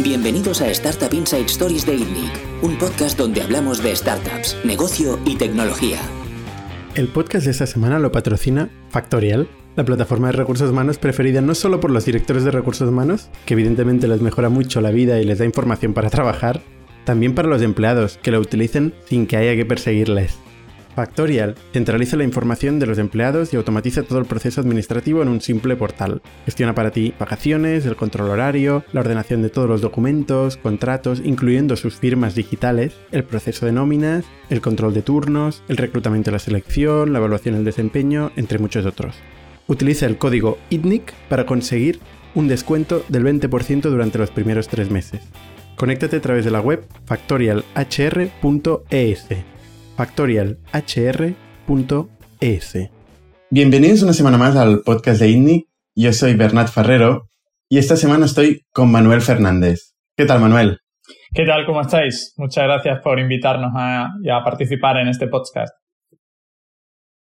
Bienvenidos a Startup Inside Stories de ITNIC, un podcast donde hablamos de startups, negocio y tecnología. El podcast de esta semana lo patrocina Factorial, la plataforma de recursos humanos preferida no solo por los directores de recursos humanos, que evidentemente les mejora mucho la vida y les da información para trabajar, también para los empleados, que lo utilicen sin que haya que perseguirles. Factorial centraliza la información de los empleados y automatiza todo el proceso administrativo en un simple portal. Gestiona para ti vacaciones, el control horario, la ordenación de todos los documentos, contratos, incluyendo sus firmas digitales, el proceso de nóminas, el control de turnos, el reclutamiento y la selección, la evaluación del desempeño, entre muchos otros. Utiliza el código ITNIC para conseguir un descuento del 20% durante los primeros tres meses. Conéctate a través de la web factorialhr.es factorialhr.es. Bienvenidos una semana más al podcast de INNI. Yo soy Bernat Ferrero y esta semana estoy con Manuel Fernández. ¿Qué tal, Manuel? ¿Qué tal? ¿Cómo estáis? Muchas gracias por invitarnos a, participar en este podcast.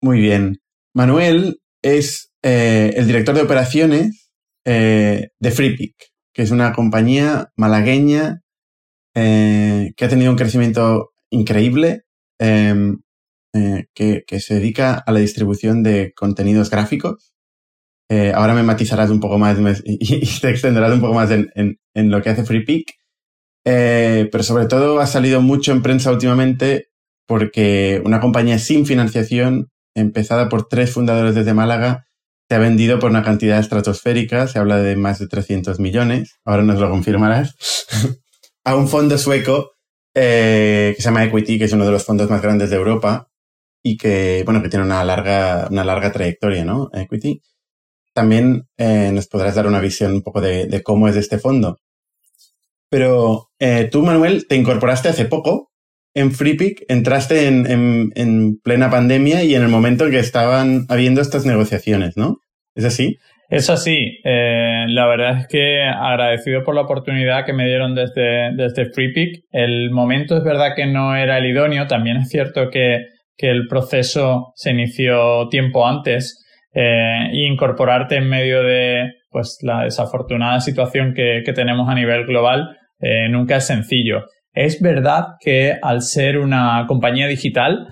Muy bien. Manuel es eh, el director de operaciones eh, de FreePick, que es una compañía malagueña eh, que ha tenido un crecimiento increíble Em, eh, que, se dedica a la distribución de contenidos gráficos. Eh, ahora me matizarás un poco más y, te extenderás un poco más en, lo que hace FreePick. Eh, pero sobre todo ha salido mucho en prensa últimamente porque una compañía sin financiación, empezada por tres fundadores desde Málaga, se ha vendido por una cantidad estratosférica, se habla de más de 300 millones, ahora nos lo confirmarás, a un fondo sueco eh, que se llama Equity, que es uno de los fondos más grandes de Europa y que, bueno, que tiene una larga, una larga trayectoria, ¿no? Equity. También eh, nos podrás dar una visión un poco de, cómo es este fondo. Pero eh, tú, Manuel, te incorporaste hace poco en FreePick, entraste en, en, plena pandemia y en el momento en que estaban habiendo estas negociaciones, ¿no? ¿Es así? Es así. Eh, la verdad es que agradecido por la oportunidad que me dieron desde, desde FreePick. El momento es verdad que no era el idóneo. También es cierto que, el proceso se inició tiempo antes. Eh, incorporarte en medio de pues, la desafortunada situación que, tenemos a nivel global eh, nunca es sencillo. Es verdad que al ser una compañía digital,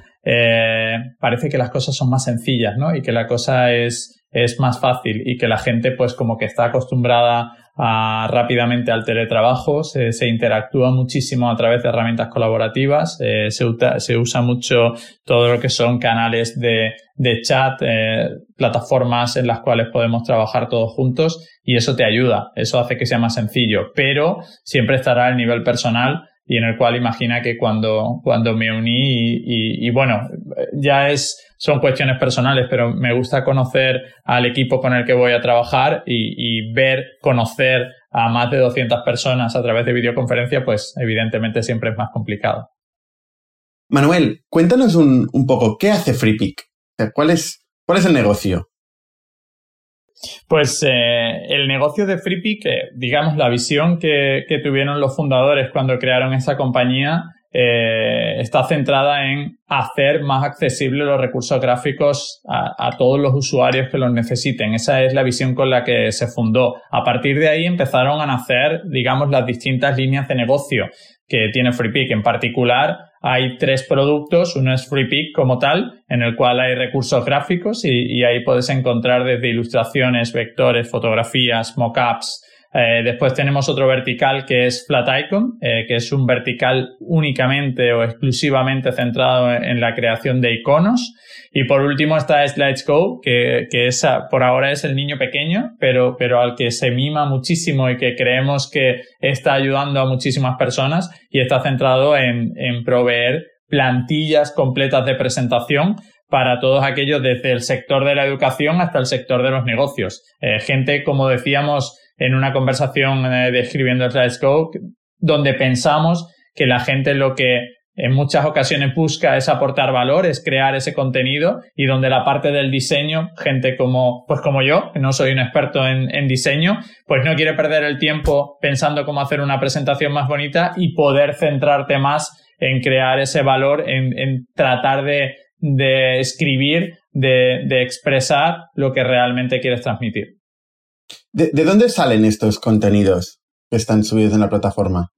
parece que las cosas son más sencillas, ¿no? Y que la cosa es, es más fácil y que la gente pues como que está acostumbrada a, rápidamente al teletrabajo, se, interactúa muchísimo a través de herramientas colaborativas, eh, se, se, usa mucho todo lo que son canales de, de chat, eh, plataformas en las cuales podemos trabajar todos juntos y eso te ayuda, eso hace que sea más sencillo, pero siempre estará el nivel personal y en el cual imagina que cuando, cuando me uní y, bueno, ya es, son cuestiones personales, pero me gusta conocer al equipo con el que voy a trabajar y, y ver, conocer a más de 200 personas a través de videoconferencia, pues evidentemente siempre es más complicado. Manuel, cuéntanos un, un poco, ¿qué hace FreePick? ¿Cuál es, ¿Cuál es el negocio? Pues eh, el negocio de FreePick, digamos, la visión que, tuvieron los fundadores cuando crearon esa compañía, eh, está centrada en hacer más accesibles los recursos gráficos a, todos los usuarios que los necesiten. Esa es la visión con la que se fundó. A partir de ahí empezaron a nacer, digamos, las distintas líneas de negocio que tiene FreePick. En particular, hay tres productos. Uno es FreePick como tal, en el cual hay recursos gráficos y, ahí puedes encontrar desde ilustraciones, vectores, fotografías, mockups, eh, después tenemos otro vertical que es Flat Icon, eh, que es un vertical únicamente o exclusivamente centrado en, la creación de iconos. Y por último está Slides Go, que, que por ahora es el niño pequeño, pero, pero al que se mima muchísimo y que creemos que está ayudando a muchísimas personas y está centrado en, en proveer plantillas completas de presentación para todos aquellos desde el sector de la educación hasta el sector de los negocios. Eh, gente, como decíamos, en una conversación eh, describiendo el Scope, donde pensamos que la gente lo que en muchas ocasiones busca es aportar valor, es crear ese contenido y donde la parte del diseño, gente como, pues como yo, que no soy un experto en, en, diseño, pues no quiere perder el tiempo pensando cómo hacer una presentación más bonita y poder centrarte más en crear ese valor, en, en tratar de, de escribir, de, de expresar lo que realmente quieres transmitir. ¿De, dónde salen estos contenidos? que están subidos en la plataforma?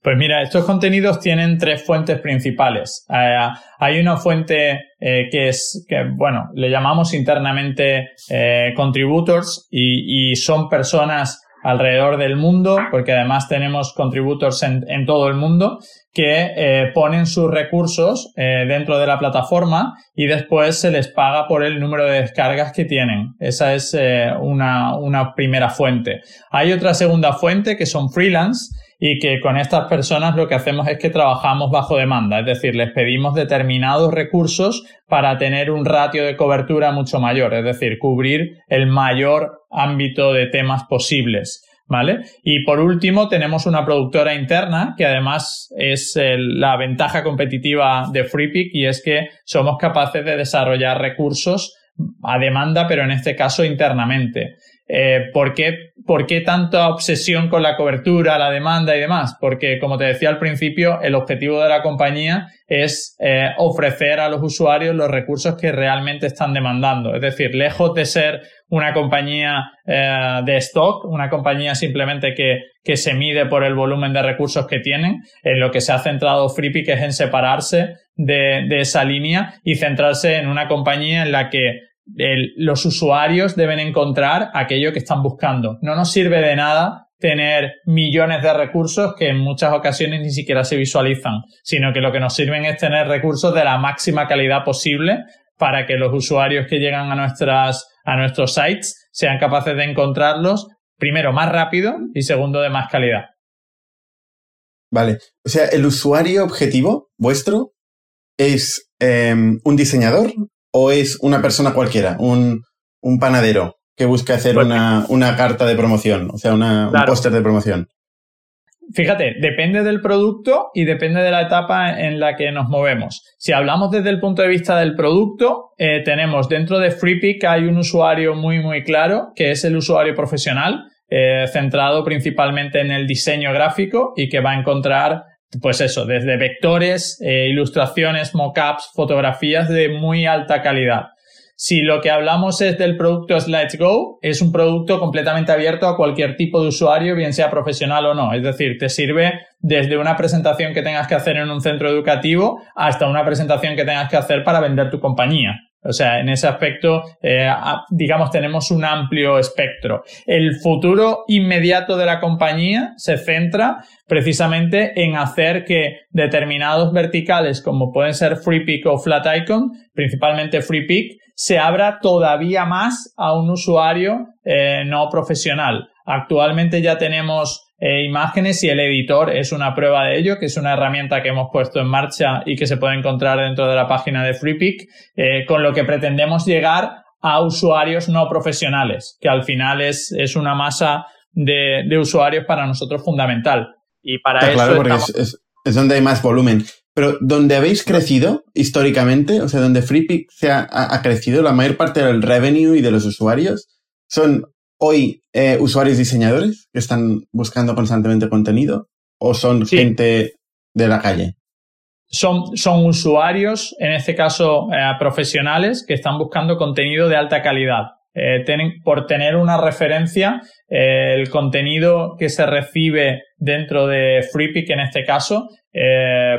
Pues mira, estos contenidos tienen tres fuentes principales. Eh, hay una fuente eh, que es, que, bueno, le llamamos internamente eh, contributors y, son personas alrededor del mundo, porque además tenemos contributors en, en todo el mundo, que ponen sus recursos dentro de la plataforma y después se les paga por el número de descargas que tienen. Esa es una, una primera fuente. Hay otra segunda fuente que son freelance y que con estas personas lo que hacemos es que trabajamos bajo demanda, es decir, les pedimos determinados recursos para tener un ratio de cobertura mucho mayor, es decir, cubrir el mayor ámbito de temas posibles. ¿Vale? Y por último, tenemos una productora interna que además es la ventaja competitiva de FreePick y es que somos capaces de desarrollar recursos a demanda, pero en este caso internamente. Eh, ¿por, qué, ¿Por qué tanta obsesión con la cobertura, la demanda y demás? Porque, como te decía al principio, el objetivo de la compañía es eh, ofrecer a los usuarios los recursos que realmente están demandando. Es decir, lejos de ser una compañía eh, de stock, una compañía simplemente que, que, se mide por el volumen de recursos que tienen, en lo que se ha centrado FreePick es en separarse de, de esa línea y centrarse en una compañía en la que los usuarios deben encontrar aquello que están buscando. No nos sirve de nada tener millones de recursos que en muchas ocasiones ni siquiera se visualizan, sino que lo que nos sirven es tener recursos de la máxima calidad posible para que los usuarios que llegan a nuestras a nuestros sites sean capaces de encontrarlos primero más rápido y segundo de más calidad. Vale, o sea, el usuario objetivo vuestro es em, un diseñador o es una persona cualquiera, un, panadero que busca hacer pues una, carta de promoción, o sea, un póster de promoción? Fíjate, depende del producto y depende de la etapa en la que nos movemos. Si hablamos desde el punto de vista del producto, eh, tenemos dentro de FreePick hay un usuario muy muy claro, que es el usuario profesional, eh, centrado principalmente en el diseño gráfico y que va a encontrar pues eso, desde vectores, eh, ilustraciones, mockups, fotografías de muy alta calidad. Si lo que hablamos es del producto Let's Go, es un producto completamente abierto a cualquier tipo de usuario, bien sea profesional o no. Es decir, te sirve desde una presentación que tengas que hacer en un centro educativo hasta una presentación que tengas que hacer para vender tu compañía. O sea, en ese aspecto, eh, digamos, tenemos un amplio espectro. El futuro inmediato de la compañía se centra precisamente en hacer que determinados verticales, como pueden ser FreePick o FlatIcon, principalmente FreePick, se abra todavía más a un usuario eh, no profesional. Actualmente ya tenemos eh, imágenes y el editor es una prueba de ello, que es una herramienta que hemos puesto en marcha y que se puede encontrar dentro de la página de FreePick, eh, con lo que pretendemos llegar a usuarios no profesionales, que al final es, es una masa de, de, usuarios para nosotros fundamental. Y para eso claro, porque es, es, donde hay más volumen. Pero donde habéis crecido históricamente, o sea, donde FreePick se ha, ha crecido, la mayor parte del revenue y de los usuarios son hoy eh, usuarios diseñadores que están buscando constantemente contenido o son gente de la calle? Son, son usuarios, en este caso eh, profesionales, que están buscando contenido de alta calidad. Eh, por tener una referencia, el contenido que se recibe dentro de FreePick en este caso,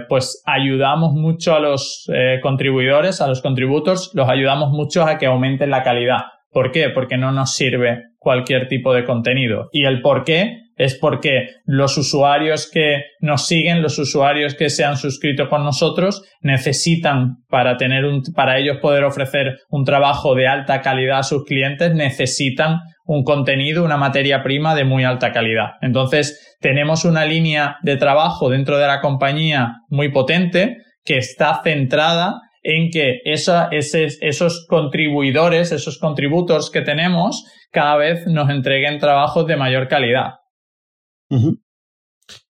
pues ayudamos mucho a los contribuidores, a los contributors, los ayudamos mucho a que aumenten la calidad. ¿Por qué? Porque no nos sirve cualquier tipo de contenido. Y el por qué es porque los usuarios que nos siguen, los usuarios que se han suscrito con nosotros, necesitan para tener un, para ellos poder ofrecer un trabajo de alta calidad a sus clientes, necesitan un contenido, una materia prima de muy alta calidad. Entonces, tenemos una línea de trabajo dentro de la compañía muy potente que está centrada en que esos contribuidores, esos contributors que tenemos, cada vez nos entreguen trabajos de mayor calidad.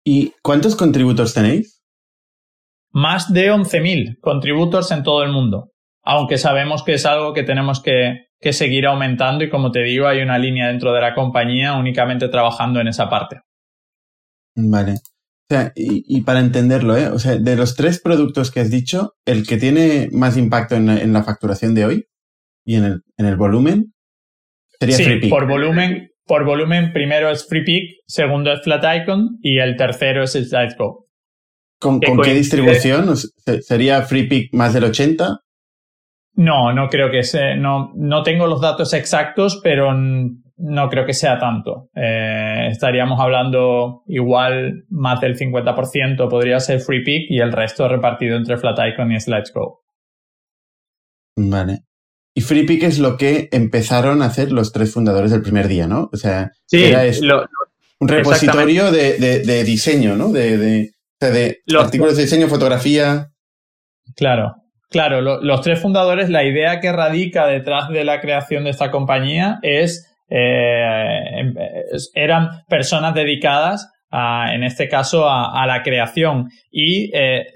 ¿Y cuántos contributors tenéis? Más de 11.000 contributors en todo el mundo, aunque sabemos que es algo que tenemos que, que seguir aumentando y como te digo, hay una línea dentro de la compañía únicamente trabajando en esa parte. Vale. O sea, y, para entenderlo, ¿eh? O sea, de los tres productos que has dicho, el que tiene más impacto en, la facturación de hoy y en el, en el volumen sería sí, Por volumen, por volumen, primero es FreePic, segundo es FlatIcon y el tercero es SlideGo. ¿Con, ¿con qué distribución? ¿Sería FreePic más del 80? No, no creo que sea. No, no tengo los datos exactos, pero no creo que sea tanto. Eh, estaríamos hablando igual más del 50% podría ser FreePic y el resto repartido entre FlatIcon y SlideGo. Vale. Y FreePic es lo que empezaron a hacer los tres fundadores del primer día, ¿no? O sea, era un repositorio de, diseño, ¿no? De, artículos de diseño, fotografía. Claro, claro. los tres fundadores, la idea que radica detrás de la creación de esta compañía es, eh, em, eran personas dedicadas a, en este caso, a, la creación. Y eh,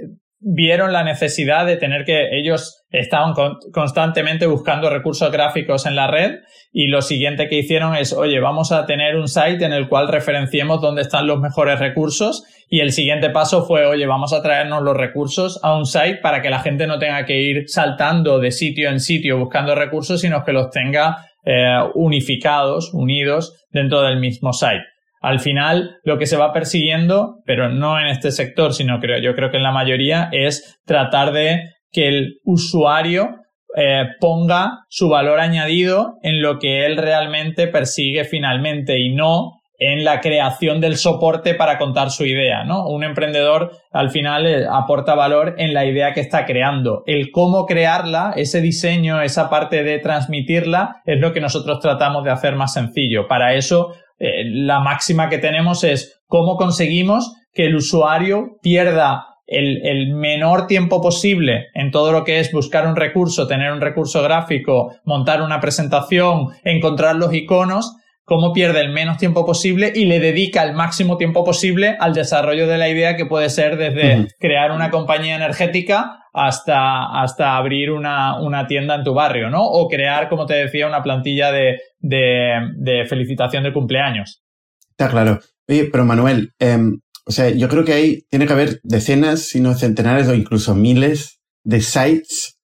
vieron la necesidad de tener que ellos estaban constantemente buscando recursos gráficos en la red y lo siguiente que hicieron es, oye, vamos a tener un site en el cual referenciemos dónde están los mejores recursos y el siguiente paso fue, oye, vamos a traernos los recursos a un site para que la gente no tenga que ir saltando de sitio en sitio buscando recursos, sino que los tenga eh, unificados, unidos dentro del mismo site. Al final, lo que se va persiguiendo, pero no en este sector, sino creo, yo creo que en la mayoría, es tratar de que el usuario eh, ponga su valor añadido en lo que él realmente persigue finalmente y no en la creación del soporte para contar su idea, ¿no? Un emprendedor al final eh, aporta valor en la idea que está creando. El cómo crearla, ese diseño, esa parte de transmitirla, es lo que nosotros tratamos de hacer más sencillo. Para eso eh, la máxima que tenemos es cómo conseguimos que el usuario pierda el, menor tiempo posible en todo lo que es buscar un recurso, tener un recurso gráfico, montar una presentación, encontrar los iconos, cómo pierde el menos tiempo posible y le dedica el máximo tiempo posible al desarrollo de la idea que puede ser desde crear una compañía energética hasta, hasta abrir una, una, tienda en tu barrio, ¿no? O crear, como te decía, una plantilla de, de, felicitación de cumpleaños. Está claro. Oye, pero Manuel, em, o sea, yo creo que ahí tiene que haber decenas, si no centenares o incluso miles de sites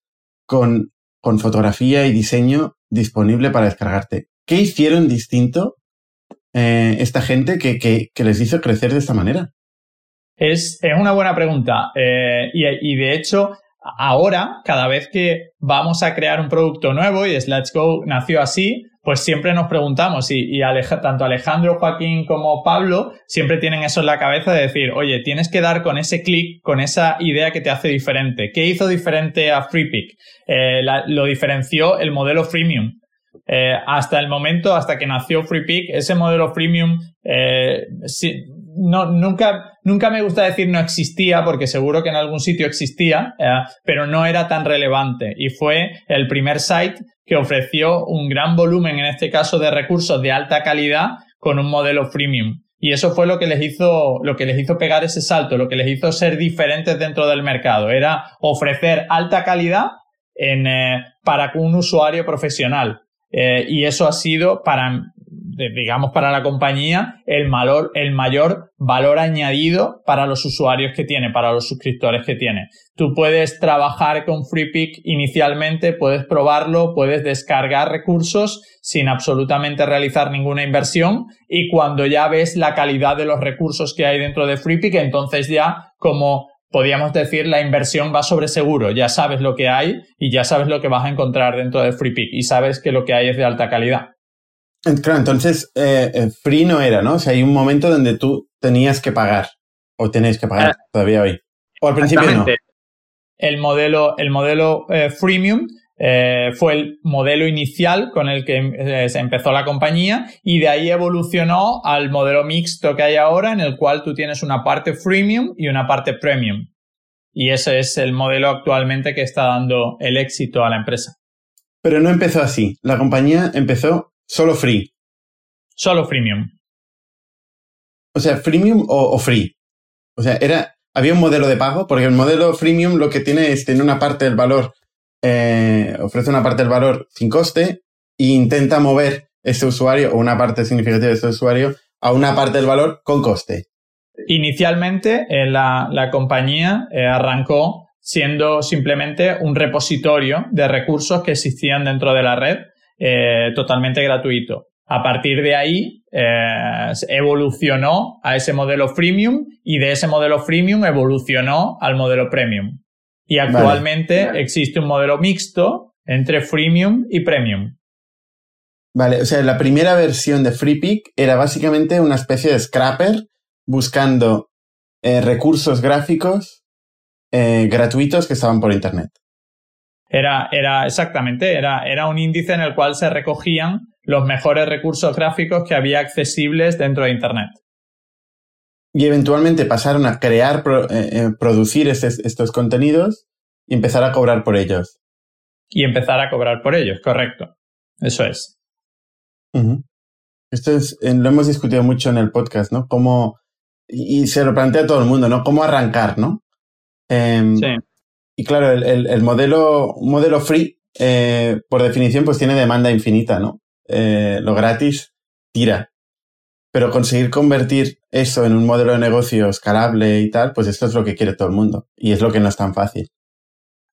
con, con fotografía y diseño disponible para descargarte. ¿Qué hicieron distinto eh, esta gente que, les hizo crecer de esta manera? Es, una buena pregunta. Eh, y, de hecho, ahora, cada vez que vamos a crear un producto nuevo, y Let's Go nació así, pues siempre nos preguntamos, y, tanto Alejandro, Joaquín como Pablo siempre tienen eso en la cabeza de decir, oye, tienes que dar con ese clic, con esa idea que te hace diferente. ¿Qué hizo diferente a FreePick? Eh, lo diferenció el modelo freemium. Eh, hasta el momento, hasta que nació FreePick, ese modelo freemium no, nunca, nunca me gusta decir no existía, porque seguro que en algún sitio existía, eh, pero no era tan relevante. Y fue el primer site que ofreció un gran volumen, en este caso, de recursos de alta calidad con un modelo freemium. Y eso fue lo que les hizo, lo que les hizo pegar ese salto, lo que les hizo ser diferentes dentro del mercado. Era ofrecer alta calidad en, eh, para un usuario profesional. Eh, y eso ha sido para digamos, para la compañía, el, el mayor valor añadido para los usuarios que tiene, para los suscriptores que tiene. Tú puedes trabajar con FreePick inicialmente, puedes probarlo, puedes descargar recursos sin absolutamente realizar ninguna inversión y cuando ya ves la calidad de los recursos que hay dentro de FreePick, entonces ya como podríamos decir, la inversión va sobre seguro. Ya sabes lo que hay y ya sabes lo que vas a encontrar dentro de FreePick y sabes que lo que hay es de alta calidad. Claro, entonces eh, eh, free no era, ¿no? O sea, hay un momento donde tú tenías que pagar o tenéis que pagar ah. todavía hoy. O al principio no. El modelo, el modelo eh, freemium fue el modelo inicial con el que se empezó la compañía y de ahí evolucionó al modelo mixto que hay ahora en el cual tú tienes una parte freemium y una parte premium. Y ese es el modelo actualmente que está dando el éxito a la empresa. Pero no empezó así. La compañía empezó Solo free. Solo freemium. O sea, freemium o, free. O sea, era, había un modelo de pago, porque el modelo freemium lo que tiene es tener una parte del valor, eh, ofrece una parte del valor sin coste e intenta mover ese usuario o una parte significativa de ese usuario a una parte del valor con coste. Inicialmente, eh, la, la, compañía eh, arrancó siendo simplemente un repositorio de recursos que existían dentro de la red totalmente gratuito. A partir de ahí evolucionó a ese modelo freemium y de ese modelo freemium evolucionó al modelo premium. Y actualmente existe un modelo mixto entre freemium y premium. Vale, o sea, la primera versión de FreePic era básicamente una especie de scrapper buscando eh, recursos gráficos eh, gratuitos que estaban por Internet. Era, era exactamente, era, era un índice en el cual se recogían los mejores recursos gráficos que había accesibles dentro de Internet. Y eventualmente pasaron a crear, eh, producir estos contenidos y empezar a cobrar por ellos. Y empezar a cobrar por ellos, correcto. Eso es. Esto es, lo hemos discutido mucho en el podcast, ¿no? Cómo, y, se lo plantea todo el mundo, ¿no? Cómo arrancar, ¿no? Em, sí. Y claro, el, el, modelo, modelo free, eh, por definición, pues tiene demanda infinita, ¿no? Eh, lo gratis tira. Pero conseguir convertir eso en un modelo de negocio escalable y tal, pues esto es lo que quiere todo el mundo. Y es lo que no es tan fácil.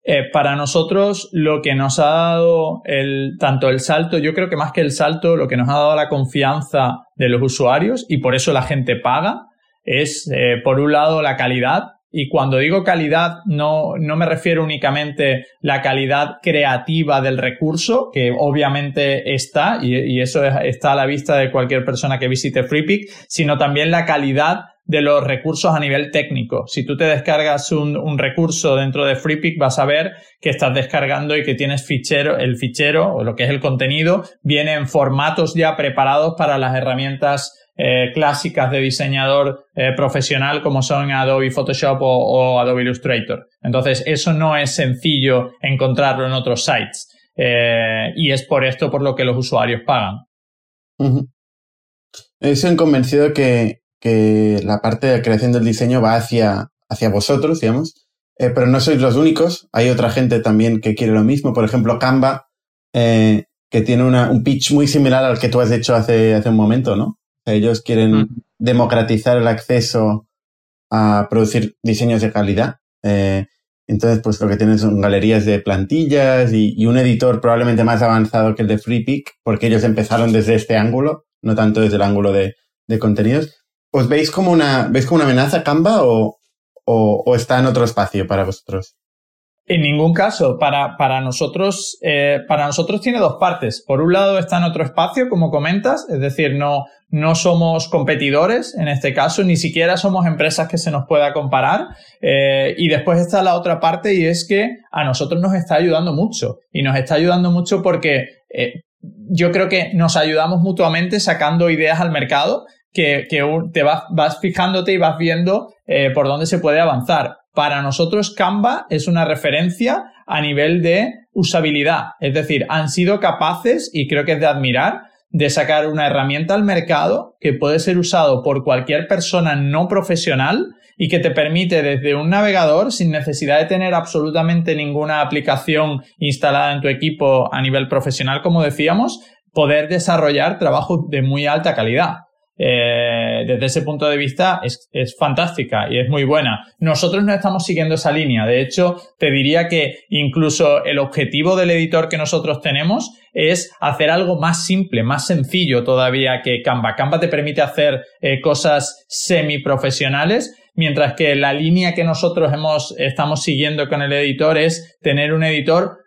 Eh, para nosotros lo que nos ha dado el, tanto el salto, yo creo que más que el salto, lo que nos ha dado la confianza de los usuarios y por eso la gente paga, es eh, por un lado la calidad. Y cuando digo calidad, no, no me refiero únicamente la calidad creativa del recurso, que obviamente está, y, eso está a la vista de cualquier persona que visite FreePic, sino también la calidad de los recursos a nivel técnico. Si tú te descargas un, recurso dentro de FreePic, vas a ver que estás descargando y que tienes fichero, el fichero o lo que es el contenido, viene en formatos ya preparados para las herramientas eh, clásicas de diseñador eh, profesional como son Adobe Photoshop o, Adobe Illustrator. Entonces, eso no es sencillo encontrarlo en otros sites. Eh, y es por esto por lo que los usuarios pagan. Eso han convencido que que la parte de creación del diseño va hacia, hacia vosotros, digamos, pero no sois los únicos. Hay otra gente también que quiere lo mismo. Por ejemplo, Canva, que tiene un pitch muy similar al que tú has hecho hace, hace un momento, ¿no? Ellos quieren democratizar el acceso a producir diseños de calidad. Eh, entonces, pues lo que tienen son galerías de plantillas y, y, un editor probablemente más avanzado que el de FreePic, porque ellos empezaron desde este ángulo, no tanto desde el ángulo de, de contenidos. ¿Os veis como una, veis como una amenaza Canva o, o, está en otro espacio para vosotros? En ningún caso. Para, para, nosotros, eh, para nosotros tiene dos partes. Por un lado está en otro espacio, como comentas, es decir, no, no somos competidores en este caso, ni siquiera somos empresas que se nos pueda comparar. Eh, y después está la otra parte y es que a nosotros nos está ayudando mucho. Y nos está ayudando mucho porque eh, yo creo que nos ayudamos mutuamente sacando ideas al mercado que, te vas, vas, fijándote y vas viendo eh, por dónde se puede avanzar. Para nosotros Canva es una referencia a nivel de usabilidad, es decir, han sido capaces, y creo que es de admirar, de sacar una herramienta al mercado que puede ser usado por cualquier persona no profesional y que te permite desde un navegador, sin necesidad de tener absolutamente ninguna aplicación instalada en tu equipo a nivel profesional, como decíamos, poder desarrollar trabajo de muy alta calidad. Eh, desde ese punto de vista es, fantástica y es muy buena. Nosotros no estamos siguiendo esa línea. De hecho, te diría que incluso el objetivo del editor que nosotros tenemos es hacer algo más simple, más sencillo todavía que Canva. Canva te permite hacer eh, cosas semiprofesionales, mientras que la línea que nosotros hemos, estamos siguiendo con el editor es tener un editor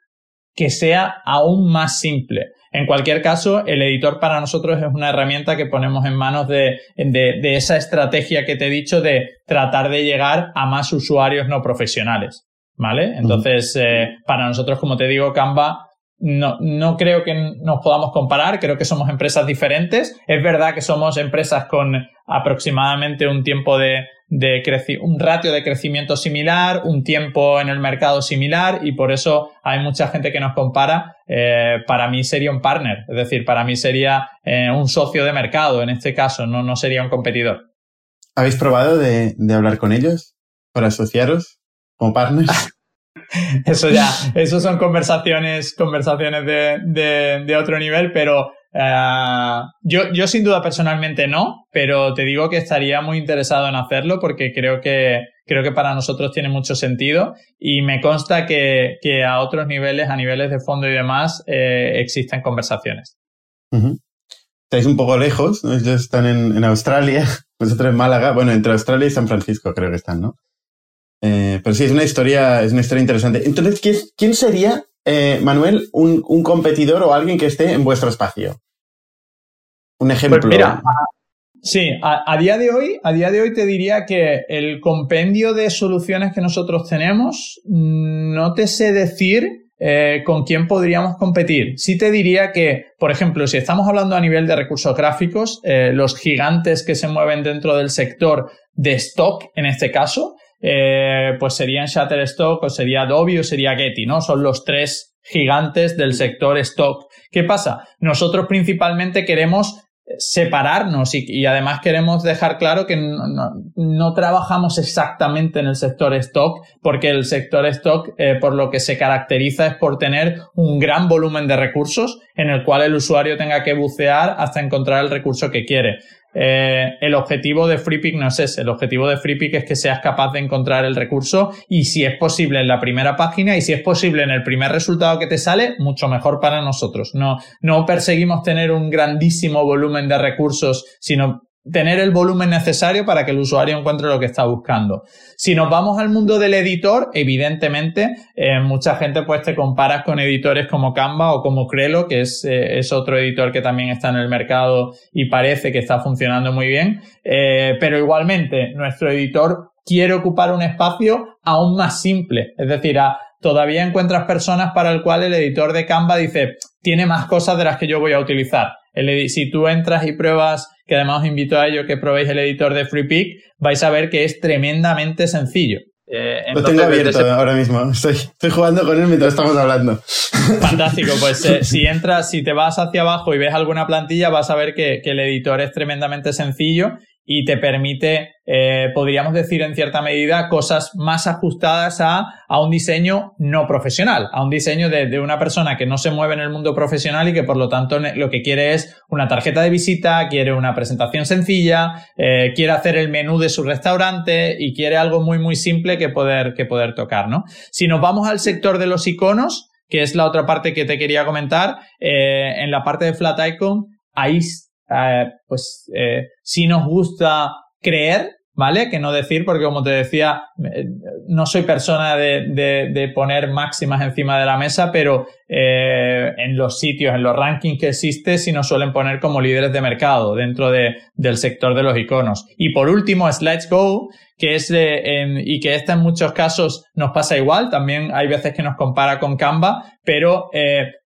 que sea aún más simple. En cualquier caso, el editor para nosotros es una herramienta que ponemos en manos de, esa estrategia que te he dicho de tratar de llegar a más usuarios no profesionales. ¿Vale? Entonces, eh, para nosotros, como te digo, Canva no, no creo que nos podamos comparar, creo que somos empresas diferentes. Es verdad que somos empresas con aproximadamente un tiempo de, de un ratio de crecimiento similar, un tiempo en el mercado similar y por eso hay mucha gente que nos compara. Eh, para mí sería un partner, es decir, para mí sería eh, un socio de mercado en este caso, no, no sería un competidor. ¿Habéis probado de, hablar con ellos para asociaros como partners? eso ya, eso son conversaciones, conversaciones de, de otro nivel, pero eh, yo, yo sin duda personalmente no, pero te digo que estaría muy interesado en hacerlo porque creo que, creo que para nosotros tiene mucho sentido y me consta que, a otros niveles, a niveles de fondo y demás, eh, existen conversaciones. estáis un poco lejos, ellos están en, Australia, vosotros en Málaga, bueno, entre Australia y San Francisco creo que están, ¿no? Eh, pero sí, es una historia, es una historia interesante. Entonces, ¿quién, sería, eh, Manuel, un, competidor o alguien que esté en vuestro espacio? Un ejemplo. Pues mira, sí, a, día de hoy, a día de hoy te diría que el compendio de soluciones que nosotros tenemos, mm, no te sé decir eh, con quién podríamos competir. Sí te diría que, por ejemplo, si estamos hablando a nivel de recursos gráficos, eh, los gigantes que se mueven dentro del sector de stock, en este caso, eh, pues serían Shutterstock o sería Adobe o sería Getty, ¿no? Son los tres gigantes del sector stock. ¿Qué pasa? Nosotros principalmente queremos separarnos y, además queremos dejar claro que no, trabajamos exactamente en el sector stock porque el sector stock eh, por lo que se caracteriza es por tener un gran volumen de recursos en el cual el usuario tenga que bucear hasta encontrar el recurso que quiere. Eh, el objetivo de FreePick no es ese. El objetivo de FreePick es que seas capaz de encontrar el recurso y si es posible en la primera página y si es posible en el primer resultado que te sale, mucho mejor para nosotros. No, no perseguimos tener un grandísimo volumen de recursos, sino tener el volumen necesario para que el usuario encuentre lo que está buscando. Si nos vamos al mundo del editor, evidentemente, eh, mucha gente pues te comparas con editores como Canva o como Crelo, que es, eh, es, otro editor que también está en el mercado y parece que está funcionando muy bien. Eh, pero igualmente, nuestro editor quiere ocupar un espacio aún más simple. Es decir, todavía encuentras personas para el cual el editor de Canva dice, tiene más cosas de las que yo voy a utilizar. Si tú entras y pruebas que además os invito a ello que probéis el editor de FreePic, vais a ver que es tremendamente sencillo. Eh, Lo tengo abierto ahora mismo. Estoy, jugando con él mientras estamos hablando. Fantástico. Pues eh, si entras, si te vas hacia abajo y ves alguna plantilla, vas a ver que, el editor es tremendamente sencillo y te permite, eh, podríamos decir en cierta medida, cosas más ajustadas a, a un diseño no profesional, a un diseño de, de, una persona que no se mueve en el mundo profesional y que por lo tanto lo que quiere es una tarjeta de visita, quiere una presentación sencilla, eh, quiere hacer el menú de su restaurante y quiere algo muy muy simple que poder, que poder tocar, ¿no? Si nos vamos al sector de los iconos, que es la otra parte que te quería comentar, eh, en la parte de Flat Icon, ahí eh, pues eh, si nos gusta creer, ¿vale? Que no decir, porque como te decía, eh, no soy persona de, poner máximas encima de la mesa, pero en los sitios, en los rankings que existe, sí nos suelen poner como líderes de mercado dentro del sector de los iconos. Y por último, Slides Go, que es y que esta en muchos casos nos pasa igual, también hay veces que nos compara con Canva, pero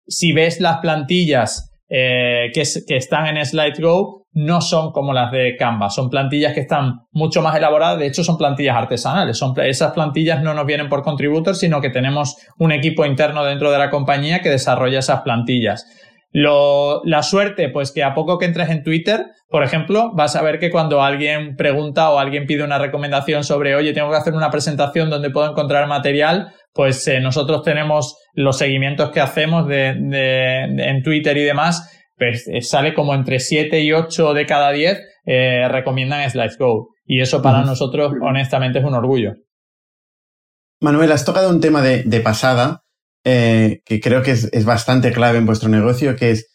si ves las plantillas eh, que, están en SlideGo no son como las de Canva, son plantillas que están mucho más elaboradas, de hecho son plantillas artesanales, son, esas plantillas no nos vienen por contributor, sino que tenemos un equipo interno dentro de la compañía que desarrolla esas plantillas. La suerte, pues que a poco que entres en Twitter, por ejemplo, vas a ver que cuando alguien pregunta o alguien pide una recomendación sobre, oye, tengo que hacer una presentación donde puedo encontrar material, pues eh, nosotros tenemos los seguimientos que hacemos de, en Twitter y demás, pues eh, sale como entre 7 y 8 de cada 10 eh, recomiendan SlideGo. Y eso para nosotros, honestamente, es un orgullo. Manuel, has tocado un tema de, pasada que creo que es, bastante clave en vuestro negocio, que es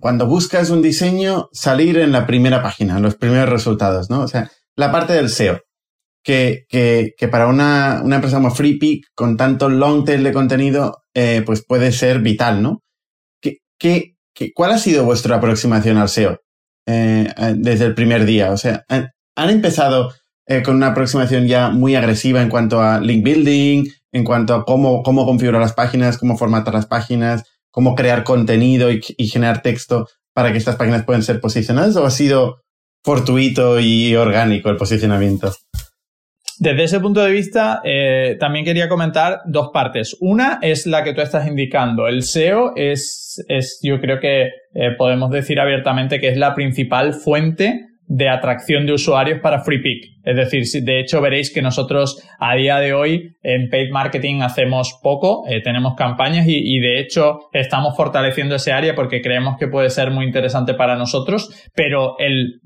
cuando buscas un diseño, salir en la primera página, en los primeros resultados, ¿no? O sea, la parte del SEO que, para una, empresa como FreePick, con tanto long tail de contenido, eh, pues puede ser vital, ¿no? ¿Qué, cuál ha sido vuestra aproximación al SEO eh, eh, desde el primer día? O sea, ¿han empezado con una aproximación ya muy agresiva en cuanto a link building, en cuanto a cómo, cómo configurar las páginas, cómo formatar las páginas, cómo crear contenido y, generar texto para que estas páginas puedan ser posicionadas? ¿O ha sido fortuito y orgánico el posicionamiento? Desde ese punto de vista, eh, también quería comentar dos partes. Una es la que tú estás indicando. El SEO es, es yo creo que eh, podemos decir abiertamente que es la principal fuente de atracción de usuarios para FreePick. Es decir, de hecho veréis que nosotros a día de hoy en paid marketing hacemos poco, eh, tenemos campañas y, y, de hecho estamos fortaleciendo ese área porque creemos que puede ser muy interesante para nosotros, pero el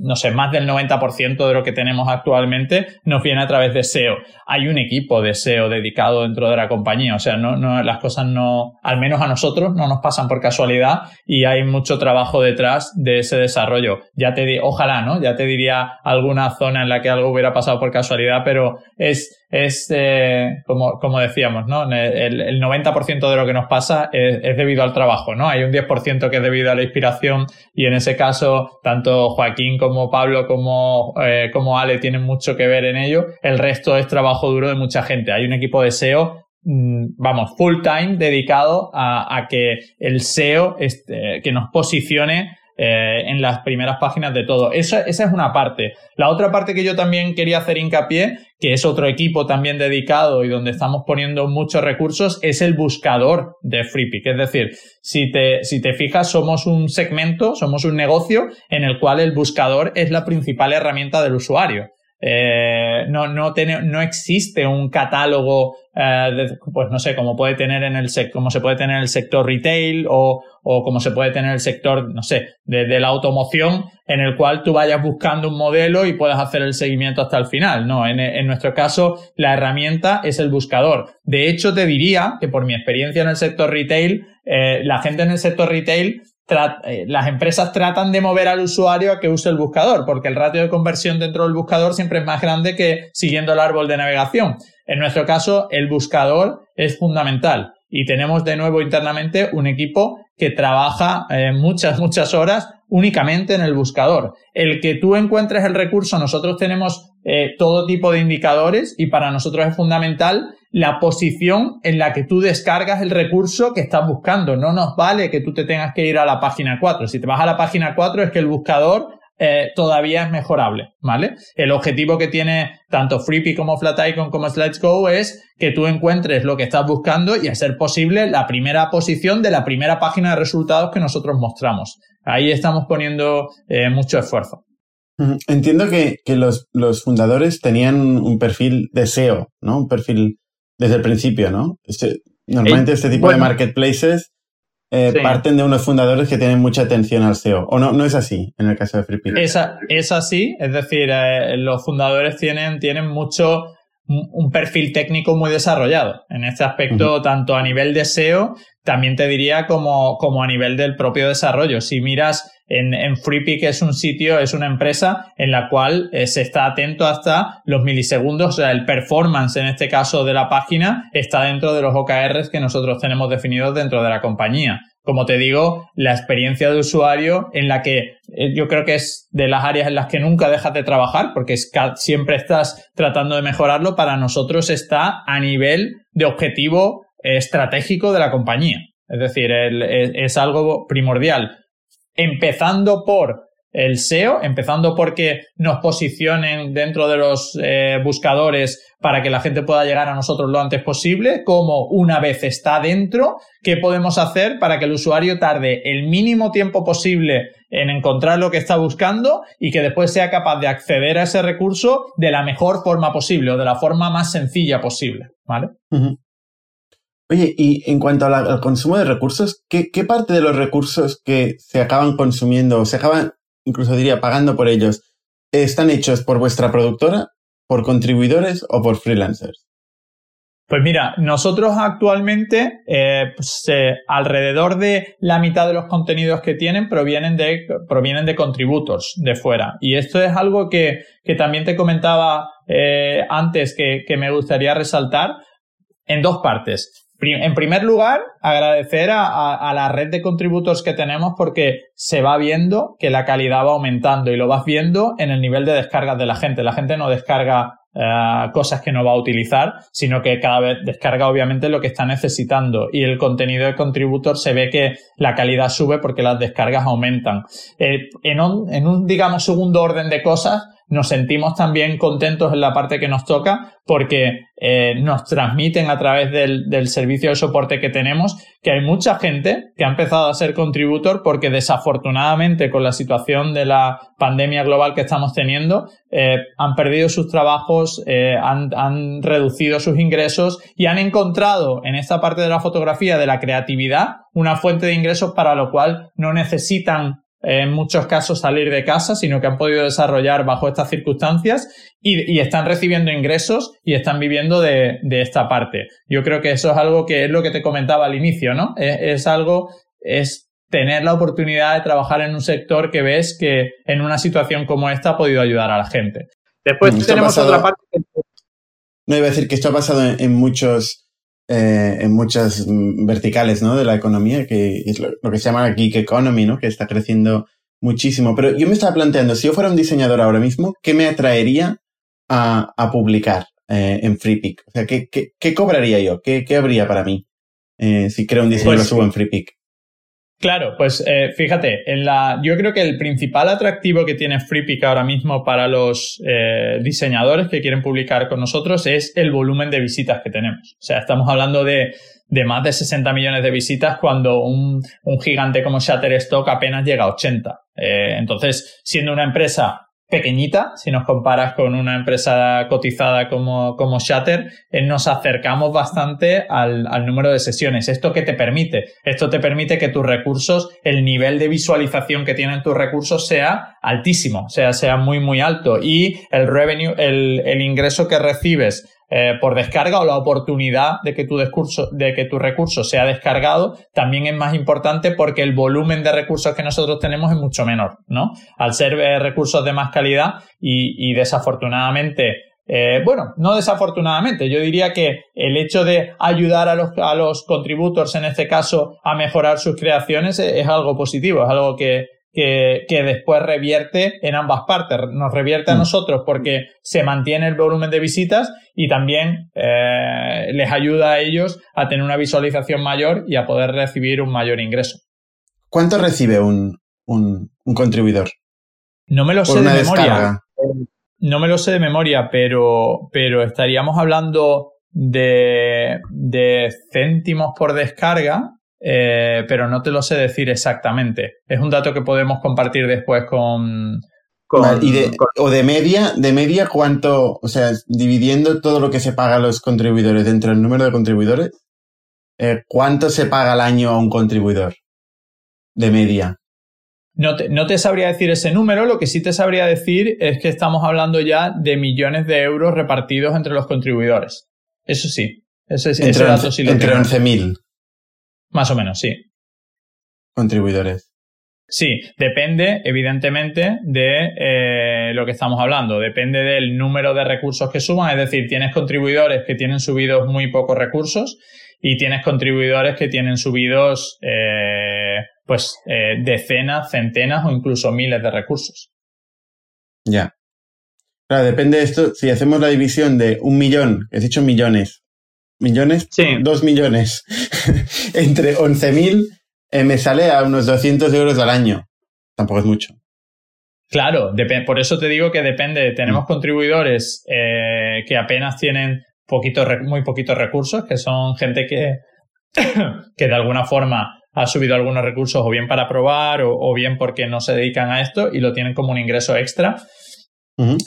no sé, más del 90% de lo que tenemos actualmente nos viene a través de SEO. Hay un equipo de SEO dedicado dentro de la compañía, o sea, no, no, las cosas no, al menos a nosotros, no nos pasan por casualidad y hay mucho trabajo detrás de ese desarrollo. Ya te ojalá, ¿no? Ya te diría alguna zona en la que algo hubiera pasado por casualidad, pero es es, eh, como, como, decíamos, ¿no? El, el 90% de lo que nos pasa es, debido al trabajo, ¿no? Hay un 10% que es debido a la inspiración y en ese caso, tanto Joaquín como Pablo como, eh, como Ale tienen mucho que ver en ello. El resto es trabajo duro de mucha gente. Hay un equipo de SEO mm, vamos, full time dedicado a, a que el SEO este, que nos posicione eh, en las primeras páginas de todo. esa es una parte. La otra parte que yo también quería hacer hincapié, que es otro equipo también dedicado y donde estamos poniendo muchos recursos, es el buscador de FreePick. Es decir, si te, si te fijas, somos un segmento, somos un negocio en el cual el buscador es la principal herramienta del usuario. Eh, no, no, no existe un catálogo, eh, pues no sé, como puede tener en el como se puede tener en el sector retail o, o como se puede tener en el sector, no sé, de, la automoción, en el cual tú vayas buscando un modelo y puedas hacer el seguimiento hasta el final. No, en, en nuestro caso, la herramienta es el buscador. De hecho, te diría que por mi experiencia en el sector retail, eh, la gente en el sector retail las empresas tratan de mover al usuario a que use el buscador, porque el ratio de conversión dentro del buscador siempre es más grande que siguiendo el árbol de navegación. En nuestro caso, el buscador es fundamental y tenemos de nuevo internamente un equipo que trabaja eh, muchas, muchas horas únicamente en el buscador. El que tú encuentres el recurso, nosotros tenemos eh, todo tipo de indicadores y para nosotros es fundamental la posición en la que tú descargas el recurso que estás buscando. No nos vale que tú te tengas que ir a la página 4. Si te vas a la página 4 es que el buscador eh, todavía es mejorable, ¿vale? El objetivo que tiene tanto Freepy como Flaticon como SlideSgo es que tú encuentres lo que estás buscando y a ser posible la primera posición de la primera página de resultados que nosotros mostramos. Ahí estamos poniendo eh, mucho esfuerzo. Entiendo que, los, los, fundadores tenían un perfil de SEO, ¿no? Un perfil desde el principio, ¿no? Este, normalmente este tipo de marketplaces eh, parten de unos fundadores que tienen mucha atención al SEO. ¿O no, no es así en el caso de FreePick? Es, es así, es decir, eh, los fundadores tienen, tienen mucho un perfil técnico muy desarrollado. En este aspecto, tanto a nivel de SEO, también te diría como, como a nivel del propio desarrollo. Si miras en, en FreePick es un sitio, es una empresa en la cual eh, se está atento hasta los milisegundos, o sea, el performance en este caso de la página está dentro de los OKRs que nosotros tenemos definidos dentro de la compañía. Como te digo, la experiencia de usuario en la que eh, yo creo que es de las áreas en las que nunca dejas de trabajar, porque siempre estás tratando de mejorarlo, para nosotros está a nivel de objetivo estratégico de la compañía. Es decir, es algo primordial empezando por el SEO, empezando porque nos posicionen dentro de los eh, buscadores para que la gente pueda llegar a nosotros lo antes posible, como una vez está dentro, qué podemos hacer para que el usuario tarde el mínimo tiempo posible en encontrar lo que está buscando y que después sea capaz de acceder a ese recurso de la mejor forma posible o de la forma más sencilla posible, ¿vale? Oye, y en cuanto al consumo de recursos, ¿qué, parte de los recursos que se acaban consumiendo, se acaban, incluso diría, pagando por ellos, están hechos por vuestra productora, por contribuidores o por freelancers? Pues mira, nosotros actualmente eh, pues, eh, alrededor de la mitad de los contenidos que tienen provienen de, provienen de contributors de fuera. Y esto es algo que, también te comentaba eh, antes que, que me gustaría resaltar en dos partes. En primer lugar, agradecer a, la red de contributos que tenemos porque se va viendo que la calidad va aumentando y lo vas viendo en el nivel de descargas de la gente. La gente no descarga eh, cosas que no va a utilizar, sino que cada vez descarga obviamente lo que está necesitando y el contenido de contributor se ve que la calidad sube porque las descargas aumentan. Eh, en, en un, digamos, segundo orden de cosas, nos sentimos también contentos en la parte que nos toca porque eh, nos transmiten a través del, del, servicio de soporte que tenemos que hay mucha gente que ha empezado a ser contributor porque desafortunadamente con la situación de la pandemia global que estamos teniendo eh, han perdido sus trabajos, eh, han, han reducido sus ingresos y han encontrado en esta parte de la fotografía de la creatividad una fuente de ingresos para lo cual no necesitan en muchos casos salir de casa, sino que han podido desarrollar bajo estas circunstancias y, están recibiendo ingresos y están viviendo de, esta parte. Yo creo que eso es algo que es lo que te comentaba al inicio, ¿no? Es, algo, es tener la oportunidad de trabajar en un sector que ves que en una situación como esta ha podido ayudar a la gente. Después tenemos otra parte. No iba a decir que esto ha pasado en muchos eh, en muchas verticales ¿no? de la economía, que es lo, que se llama geek economy, ¿no? que está creciendo muchísimo. Pero yo me estaba planteando, si yo fuera un diseñador ahora mismo, ¿qué me atraería a, a publicar eh, en FreePick? O sea, ¿qué, qué, qué cobraría yo? ¿Qué, ¿Qué, habría para mí eh, si creo un diseño y lo pues subo en FreePick? Claro, pues eh, fíjate, en la, yo creo que el principal atractivo que tiene FreePic ahora mismo para los eh, diseñadores que quieren publicar con nosotros es el volumen de visitas que tenemos. O sea, estamos hablando de, de más de 60 millones de visitas cuando un, un gigante como Shutterstock apenas llega a 80. Eh, entonces, siendo una empresa pequeñita, si nos comparas con una empresa cotizada como, como Shatter, eh, nos acercamos bastante al, al, número de sesiones. ¿Esto qué te permite? Esto te permite que tus recursos, el nivel de visualización que tienen tus recursos sea altísimo, sea, sea muy, muy alto y el revenue, el, el ingreso que recibes eh, por descarga o la oportunidad de que, tu discurso, de que tu recurso sea descargado también es más importante porque el volumen de recursos que nosotros tenemos es mucho menor, ¿no? Al ser eh, recursos de más calidad y, desafortunadamente eh, bueno, no desafortunadamente, yo diría que el hecho de ayudar a los, a los contributors, en este caso, a mejorar sus creaciones es algo positivo, es algo que, que, después revierte en ambas partes. Nos revierte a mm. nosotros porque se mantiene el volumen de visitas y también eh, les ayuda a ellos a tener una visualización mayor y a poder recibir un mayor ingreso. ¿Cuánto recibe un, un, contribuidor? No me lo sé de memoria. No me lo sé de memoria, pero, pero estaríamos hablando de, de céntimos por descarga eh, pero no te lo sé decir exactamente. Es un dato que podemos compartir después con... O de media, de media cuánto, o sea, dividiendo todo lo que se paga a los contribuidores dentro del número de contribuidores, eh, ¿cuánto se paga al año a un contribuidor? De media. No te, no te, sabría decir ese número, lo que sí te sabría decir es que estamos hablando ya de millones de euros repartidos entre los contribuidores. Eso sí, ese, entre, ese dato sí lo Entre 11.000. Más o menos, sí. Contribuidores. Sí, depende, evidentemente, de eh, lo que estamos hablando. Depende del número de recursos que suban. Es decir, tienes contribuidores que tienen subidos muy pocos recursos y tienes contribuidores que tienen subidos, eh, pues, eh, decenas, centenas o incluso miles de recursos. Ya. Claro, depende de esto. Si hacemos la división de un millón, he dicho millones, millones, sí. dos millones, entre 11.000 eh, me sale a unos 200 euros al año. Tampoco es mucho. Claro, por eso te digo que depende. Tenemos mm. contribuidores eh, que apenas tienen muy poquitos recursos, que son gente que, que de alguna forma ha subido algunos recursos o bien para probar o, bien porque no se dedican a esto y lo tienen como un ingreso extra.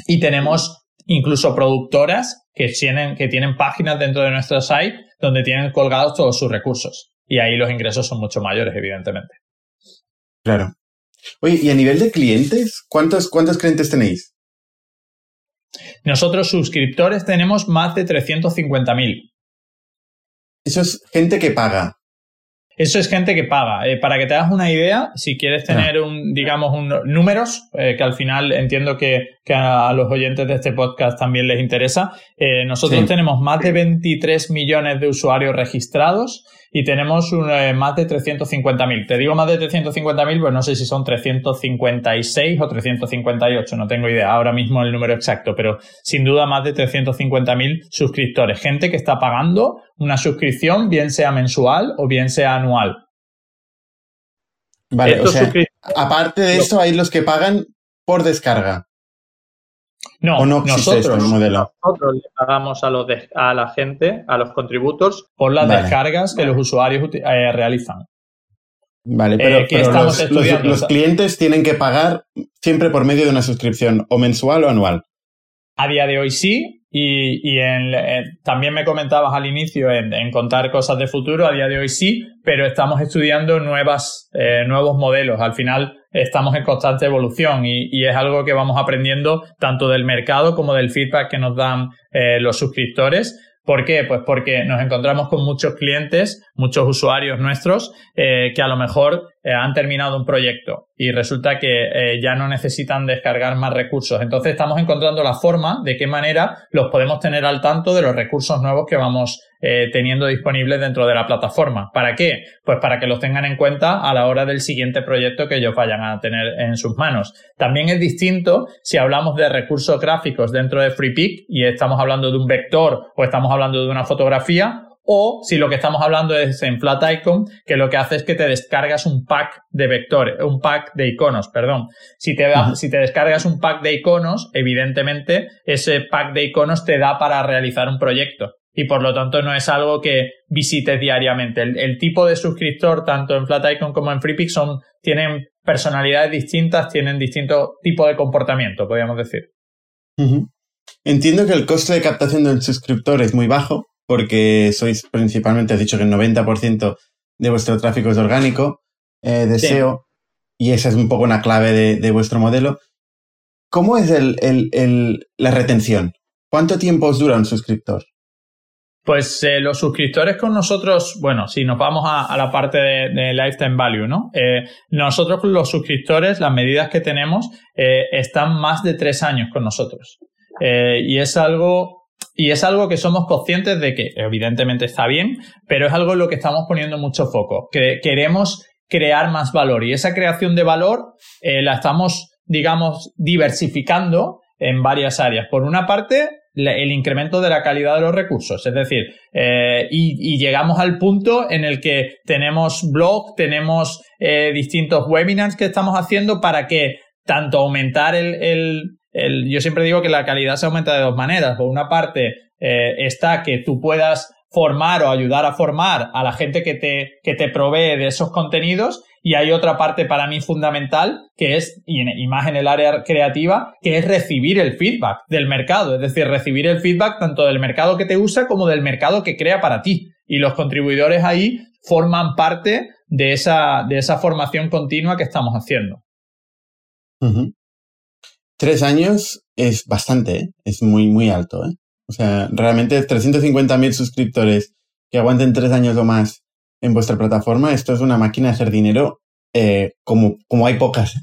Y tenemos incluso productoras que tienen, que tienen páginas dentro de nuestro site donde tienen colgados todos sus recursos. Y ahí los ingresos son mucho mayores, evidentemente. Claro. Oye, y a nivel de clientes, ¿cuántos, cuántos clientes tenéis? Nosotros suscriptores tenemos más de 350.000. Eso es gente que paga. Eso es gente que paga. Eh, para que te hagas una idea, si quieres tener un, digamos, un, números, eh, que al final entiendo que, a, los oyentes de este podcast también les interesa, eh, nosotros tenemos más de 23 millones de usuarios registrados y tenemos eh, más de 350.000. Te digo más de 350.000, pues no sé si son 356 o 358, no tengo idea ahora mismo el número exacto, pero sin duda más de 350.000 suscriptores. Gente que está pagando una suscripción, bien sea mensual o bien sea anual. Vale, o sea, aparte de eso hay los que pagan por descarga. No, nosotros, nosotros le pagamos a, los a la gente, a los contributors, por las descargas que los usuarios eh, realizan. Vale, eh, pero, los, clientes tienen que pagar siempre por medio de una suscripción, o mensual o anual. A día de hoy sí, y, también me comentabas al inicio en, contar cosas de futuro, a día de hoy sí, pero estamos estudiando nuevas, eh, nuevos modelos. Al final estamos en constante evolución y, es algo que vamos aprendiendo tanto del mercado como del feedback que nos dan eh, los suscriptores ¿Por qué? Pues porque nos encontramos con muchos clientes, muchos usuarios nuestros, eh, que a lo mejor eh, han terminado un proyecto y resulta que eh, ya no necesitan descargar más recursos. Entonces estamos encontrando la forma de qué manera los podemos tener al tanto de los recursos nuevos que vamos teniendo disponibles dentro de la plataforma. ¿Para qué? Pues para que los tengan en cuenta a la hora del siguiente proyecto que ellos vayan a tener en sus manos. También es distinto si hablamos de recursos gráficos dentro de FreePic y estamos hablando de un vector o estamos hablando de una fotografía o si lo que estamos hablando es en Flat Icon, que lo que hace es que te descargas un pack de vectores, un pack de iconos, perdón. Si te, si te descargas un pack de iconos, evidentemente ese pack de iconos te da para realizar un proyecto. Y por lo tanto no es algo que visites diariamente. El, tipo de suscriptor, tanto en Flat Icon como en FreePix, son, tienen personalidades distintas, tienen distinto tipo de comportamiento, podríamos decir. Entiendo que el coste de captación del suscriptor es muy bajo, porque sois principalmente, has dicho que el 90% de vuestro tráfico es orgánico, eh, deseo, y esa es un poco una clave de, vuestro modelo. ¿Cómo es la retención? ¿Cuánto tiempo os dura un suscriptor? Pues eh, los suscriptores con nosotros, bueno, si nos vamos a, la parte de, lifetime value, ¿no? Eh, nosotros los suscriptores, las medidas que tenemos, están más de tres años con nosotros. y es algo y es algo que somos conscientes de que evidentemente está bien, pero es algo en lo que estamos poniendo mucho foco. Que queremos crear más valor y esa creación de valor eh, la estamos, digamos, diversificando en varias áreas. Por una parte, el incremento de la calidad de los recursos. Es decir, eh, y, llegamos al punto en el que tenemos blog, tenemos eh, distintos webinars que estamos haciendo para que tanto aumentar el, yo siempre digo que la calidad se aumenta de dos maneras. Por una parte eh, está que tú puedas formar o ayudar a formar a la gente que te, que te provee de esos contenidos y hay otra parte para mí fundamental que es, y, más en el área creativa, que es recibir el feedback del mercado, es decir, recibir el feedback tanto del mercado que te usa como del mercado que crea para ti. Y los contribuidores ahí forman parte de esa, de esa formación continua que estamos haciendo. Tres años es bastante, ¿eh? es muy, muy alto. ¿eh? O sea, realmente 350.000 suscriptores que aguanten tres años o más en vuestra plataforma, esto es una máquina de hacer dinero eh, como, como hay pocas.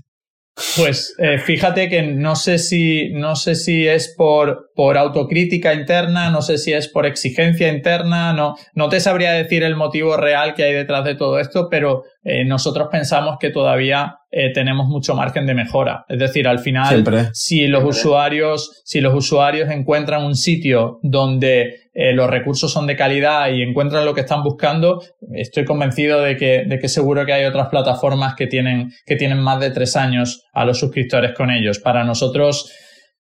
Pues eh, fíjate que no sé si, no sé si es por, por autocrítica interna, no sé si es por exigencia interna, no, no te sabría decir el motivo real que hay detrás de todo esto, pero eh, nosotros pensamos que todavía eh, tenemos mucho margen de mejora. Es decir, al final, si los usuarios, si los usuarios encuentran un sitio donde eh, los recursos son de calidad y encuentran lo que están buscando, estoy convencido de que, de que seguro que hay otras plataformas que tienen, que tienen más de tres años a los suscriptores con ellos. Para nosotros,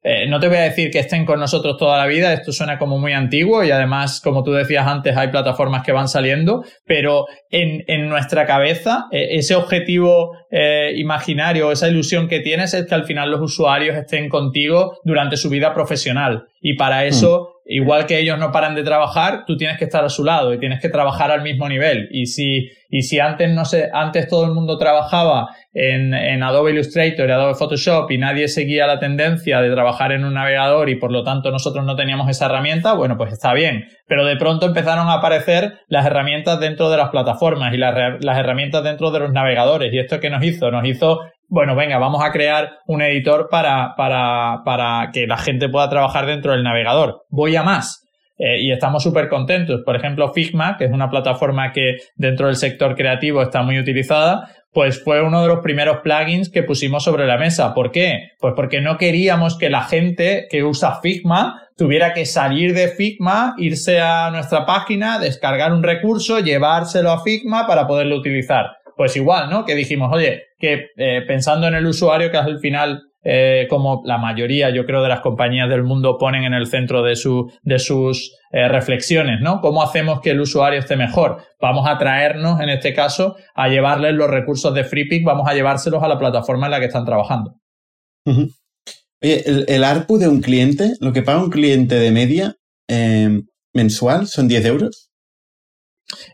eh, no te voy a decir que estén con nosotros toda la vida, esto suena como muy antiguo y además, como tú decías antes, hay plataformas que van saliendo, pero en, en nuestra cabeza, eh, ese objetivo eh, imaginario, esa ilusión que tienes es que al final los usuarios estén contigo durante su vida profesional. Y para eso, mm. Igual que ellos no paran de trabajar, tú tienes que estar a su lado y tienes que trabajar al mismo nivel. Y si, y si antes, no sé, antes todo el mundo trabajaba en, Adobe Illustrator y Adobe Photoshop y nadie seguía la tendencia de trabajar en un navegador y por lo tanto nosotros no teníamos esa herramienta, bueno, pues está bien. Pero de pronto empezaron a aparecer las herramientas dentro de las plataformas y las, las herramientas dentro de los navegadores. ¿Y esto qué nos hizo? Nos hizo bueno, venga, vamos a crear un editor para, para, para que la gente pueda trabajar dentro del navegador. Voy a más. Eh, y estamos súper contentos. Por ejemplo, Figma, que es una plataforma que dentro del sector creativo está muy utilizada, pues fue uno de los primeros plugins que pusimos sobre la mesa. ¿Por qué? Pues porque no queríamos que la gente que usa Figma tuviera que salir de Figma, irse a nuestra página, descargar un recurso, llevárselo a Figma para poderlo utilizar. Pues igual, ¿no? Que dijimos, oye, que eh, pensando en el usuario, que al final eh, como la mayoría, yo creo, de las compañías del mundo ponen en el centro de, de sus eh, reflexiones, ¿no? ¿Cómo hacemos que el usuario esté mejor? Vamos a traernos, en este caso, a llevarles los recursos de FreePick, vamos a llevárselos a la plataforma en la que están trabajando. Oye, el, ARPU de un cliente, lo que paga un cliente de media mensual, son 10 euros.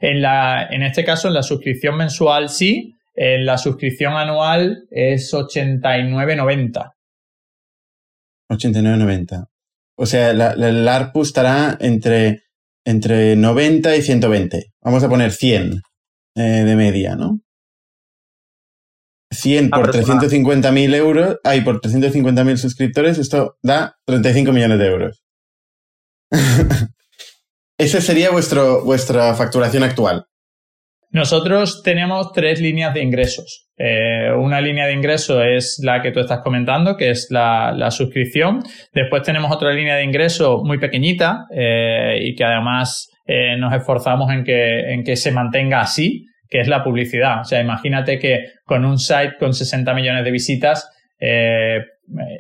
En, la, en este caso, en la suscripción mensual sí, en la suscripción anual es 89.90. 89.90. O sea, el ARPU estará entre, entre 90 y 120. Vamos a poner 100 eh, de media, ¿no? 100 por 350.000 euros, hay por 350.000 suscriptores, esto da 35 millones de euros. Esa sería vuestro, vuestra facturación actual. Nosotros tenemos tres líneas de ingresos. Eh, una línea de ingreso es la que tú estás comentando, que es la, suscripción. Después tenemos otra línea de ingreso muy pequeñita eh, y que además eh, nos esforzamos en que, en que se mantenga así, que es la publicidad. O sea, imagínate que con un site con 60 millones de visitas,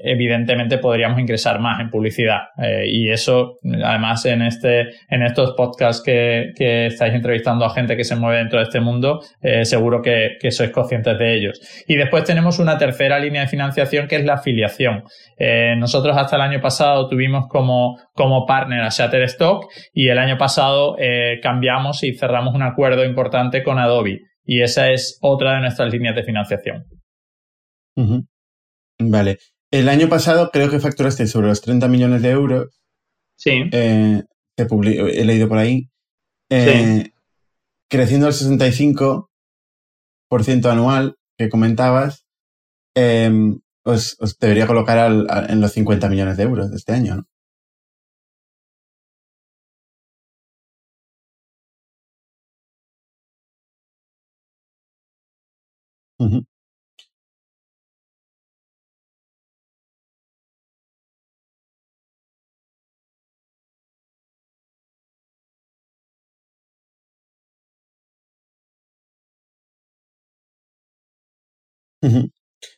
evidentemente podríamos ingresar más en publicidad. Eh, y eso, además, en, este, en estos podcasts que, que, estáis entrevistando a gente que se mueve dentro de este mundo, eh, seguro que, sois conscientes de ellos. Y después tenemos una tercera línea de financiación que es la afiliación. Eh, nosotros hasta el año pasado tuvimos como, como partner a Shutterstock y el año pasado cambiamos y cerramos un acuerdo importante con Adobe. Y esa es otra de nuestras líneas de financiación. Vale. El año pasado creo que facturaste sobre los 30 millones de euros. Sí. Eh, he leído por ahí. Eh, sí. Creciendo al 65% anual que comentabas, em, os, debería colocar en los 50 millones de euros de este año, ¿no?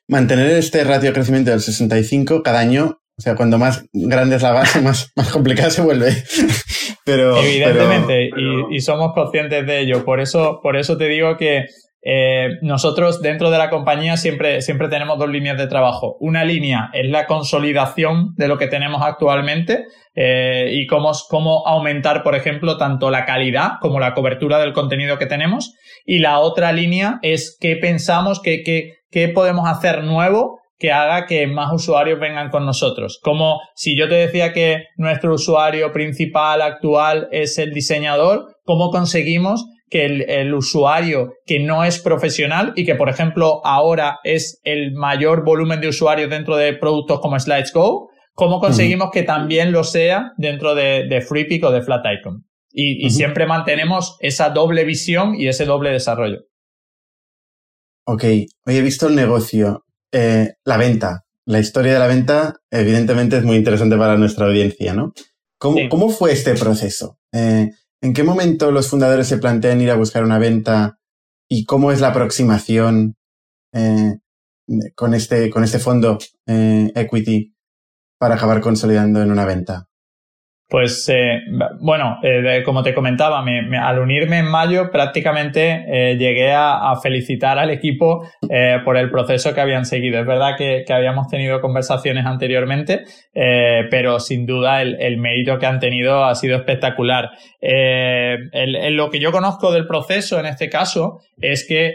Mantener este ratio de crecimiento del 65 cada año, o sea, cuando más grande es la base, más, más complicada se vuelve. pero, Evidentemente, Y, somos conscientes de ello. Por eso, por eso te digo que eh, nosotros dentro de la compañía siempre, siempre tenemos dos líneas de trabajo. Una línea es la consolidación de lo que tenemos actualmente eh, y cómo, cómo aumentar, por ejemplo, tanto la calidad como la cobertura del contenido que tenemos. Y la otra línea es qué pensamos, que, que qué podemos hacer nuevo que haga que más usuarios vengan con nosotros. Como si yo te decía que nuestro usuario principal actual es el diseñador, ¿cómo conseguimos que el, usuario que no es profesional y que, por ejemplo, ahora es el mayor volumen de usuarios dentro de productos como Slides Go, cómo conseguimos que también lo sea dentro de, de FreePic o de Flat Icon? Y, siempre mantenemos esa doble visión y ese doble desarrollo. Ok, hoy he visto el negocio, eh, la venta. La historia de la venta, evidentemente, es muy interesante para nuestra audiencia, ¿no? ¿Cómo, fue este proceso? Eh, ¿En qué momento los fundadores se plantean ir a buscar una venta y cómo es la aproximación eh, con, este, con este fondo equity para acabar consolidando en una venta? Pues eh, bueno, eh, como te comentaba, al unirme en mayo prácticamente eh, llegué a, felicitar al equipo por el proceso que habían seguido. Es verdad que, habíamos tenido conversaciones anteriormente, pero sin duda el, mérito que han tenido ha sido espectacular. lo que yo conozco del proceso en este caso es que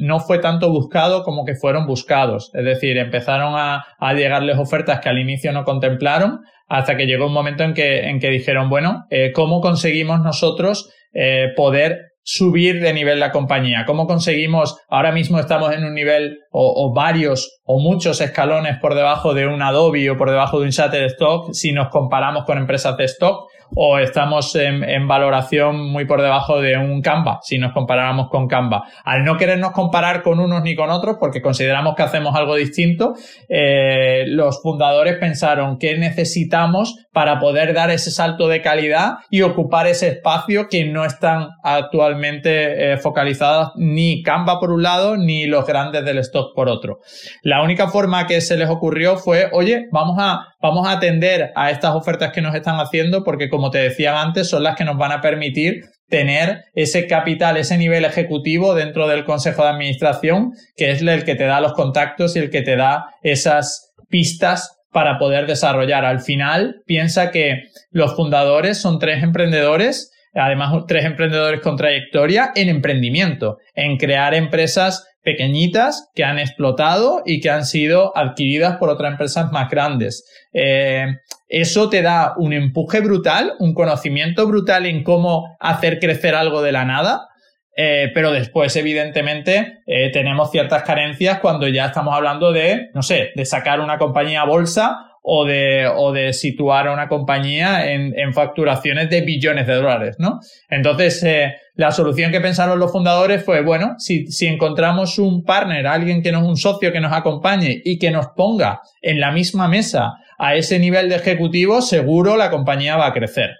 no fue tanto buscado como que fueron buscados. Es decir, empezaron a, a llegarles ofertas que al inicio no contemplaron hasta que llegó un momento en que, en que dijeron, bueno, eh, ¿cómo conseguimos nosotros eh, poder subir de nivel la compañía? ¿Cómo conseguimos, ahora mismo estamos en un nivel o, o, varios o muchos escalones por debajo de un Adobe o por debajo de un Shutterstock si nos comparamos con empresas de stock? O estamos en, valoración muy por debajo de un Canva, si nos comparáramos con Canva. Al no querernos comparar con unos ni con otros, porque consideramos que hacemos algo distinto, eh, los fundadores pensaron qué necesitamos para poder dar ese salto de calidad y ocupar ese espacio que no están actualmente eh, focalizadas ni Canva por un lado, ni los grandes del stock por otro. La única forma que se les ocurrió fue, oye, vamos a vamos a atender a estas ofertas que nos están haciendo porque, como te decía antes, son las que nos van a permitir tener ese capital, ese nivel ejecutivo dentro del Consejo de Administración, que es el que te da los contactos y el que te da esas pistas para poder desarrollar. Al final, piensa que los fundadores son tres emprendedores además tres emprendedores con trayectoria en emprendimiento, en crear empresas pequeñitas que han explotado y que han sido adquiridas por otras empresas más grandes. Eh, eso te da un empuje brutal, un conocimiento brutal en cómo hacer crecer algo de la nada, eh, pero después, evidentemente, eh, tenemos ciertas carencias cuando ya estamos hablando de, no sé, de sacar una compañía a bolsa o de, o de situar a una compañía en, en, facturaciones de billones de dólares, ¿no? Entonces, eh, la solución que pensaron los fundadores fue, bueno, si, si encontramos un partner, alguien que nos, un socio que nos acompañe y que nos ponga en la misma mesa a ese nivel de ejecutivo, seguro la compañía va a crecer.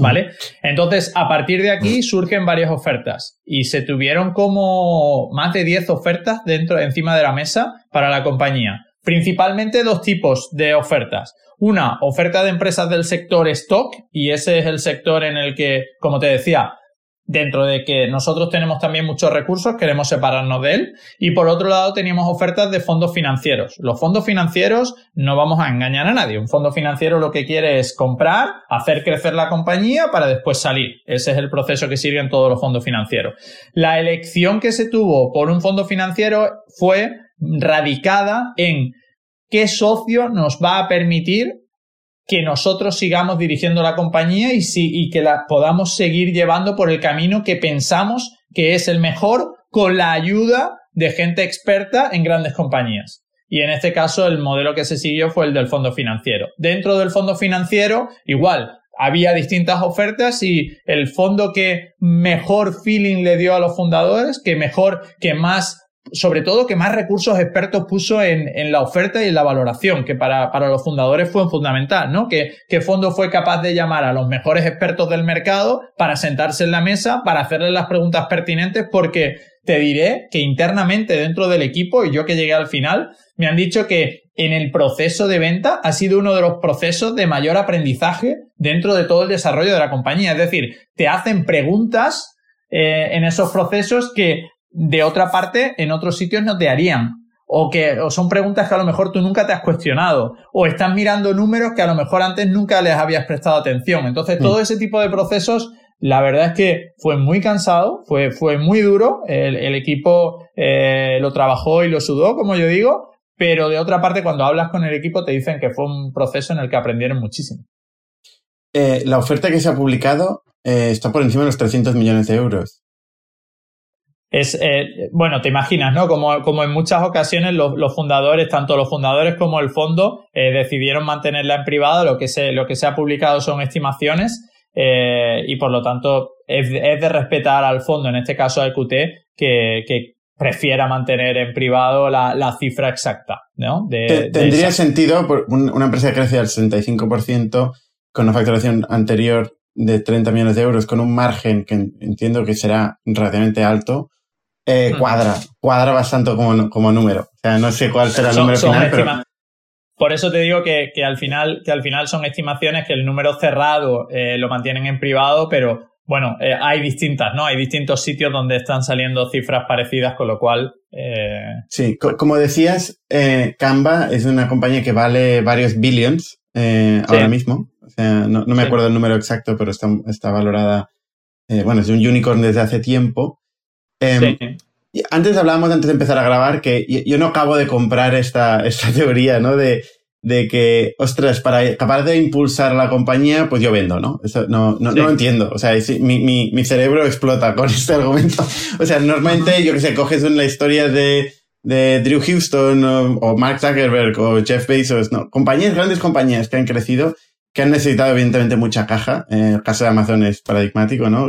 ¿Vale? Entonces, a partir de aquí surgen varias ofertas y se tuvieron como más de 10 ofertas dentro, encima de la mesa para la compañía. Principalmente dos tipos de ofertas. Una, oferta de empresas del sector stock, y ese es el sector en el que, como te decía, dentro de que nosotros tenemos también muchos recursos, queremos separarnos de él. Y por otro lado, teníamos ofertas de fondos financieros. Los fondos financieros no vamos a engañar a nadie. Un fondo financiero lo que quiere es comprar, hacer crecer la compañía para después salir. Ese es el proceso que siguen todos los fondos financieros. La elección que se tuvo por un fondo financiero fue radicada en qué socio nos va a permitir que nosotros sigamos dirigiendo la compañía y, si, y que la podamos seguir llevando por el camino que pensamos que es el mejor con la ayuda de gente experta en grandes compañías. Y en este caso el modelo que se siguió fue el del fondo financiero. Dentro del fondo financiero, igual, había distintas ofertas y el fondo que mejor feeling le dio a los fundadores, que mejor, que más sobre todo que más recursos expertos puso en, en, la oferta y en la valoración, que para, para los fundadores fue fundamental, ¿no? Que, que Fondo fue capaz de llamar a los mejores expertos del mercado para sentarse en la mesa, para hacerles las preguntas pertinentes, porque te diré que internamente dentro del equipo, y yo que llegué al final, me han dicho que en el proceso de venta ha sido uno de los procesos de mayor aprendizaje dentro de todo el desarrollo de la compañía. Es decir, te hacen preguntas eh, en esos procesos que de otra parte en otros sitios no te harían. O que o son preguntas que a lo mejor tú nunca te has cuestionado. O estás mirando números que a lo mejor antes nunca les habías prestado atención. Entonces, todo mm. ese tipo de procesos, la verdad es que fue muy cansado, fue, fue muy duro. El, equipo eh, lo trabajó y lo sudó, como yo digo. Pero de otra parte, cuando hablas con el equipo, te dicen que fue un proceso en el que aprendieron muchísimo. Eh, la oferta que se ha publicado eh, está por encima de los 300 millones de euros es, eh, bueno, te imaginas, ¿no? Como, como en muchas ocasiones los, fundadores, tanto los fundadores como el fondo, eh, decidieron mantenerla en privado, lo que se, lo que se ha publicado son estimaciones eh, y por lo tanto es, de respetar al fondo, en este caso al QT, que, que prefiera mantener en privado la, la cifra exacta, ¿no? Tendría sentido por una empresa que crece al 65% con una facturación anterior de 30 millones de euros con un margen que entiendo que será relativamente alto, eh, cuadra, cuadra bastante como, como número. O sea, no sé cuál será el número final, pero... Por eso te digo que, que, al final, que al final son estimaciones que el número cerrado eh, lo mantienen en privado, pero bueno, eh, hay distintas, ¿no? Hay distintos sitios donde están saliendo cifras parecidas, con lo cual. Sí, como decías, Canva es una compañía que vale varios billions ahora mismo. O sea, no, no me acuerdo el número exacto, pero está, está valorada. bueno, es un unicorn desde hace tiempo. Em, antes hablábamos, antes de empezar a grabar, que yo no acabo de comprar esta, esta teoría, ¿no? De, de que, ostras, para capaz de impulsar la compañía, pues yo vendo, ¿no? Eso no, no, lo entiendo. O sea, mi, mi, mi, cerebro explota con este argumento. O sea, normalmente, yo que sé, coges una historia de, de Drew Houston o, Mark Zuckerberg o Jeff Bezos, ¿no? Compañías, grandes compañías que han crecido, que han necesitado evidentemente mucha caja. el caso de Amazon es paradigmático, ¿no?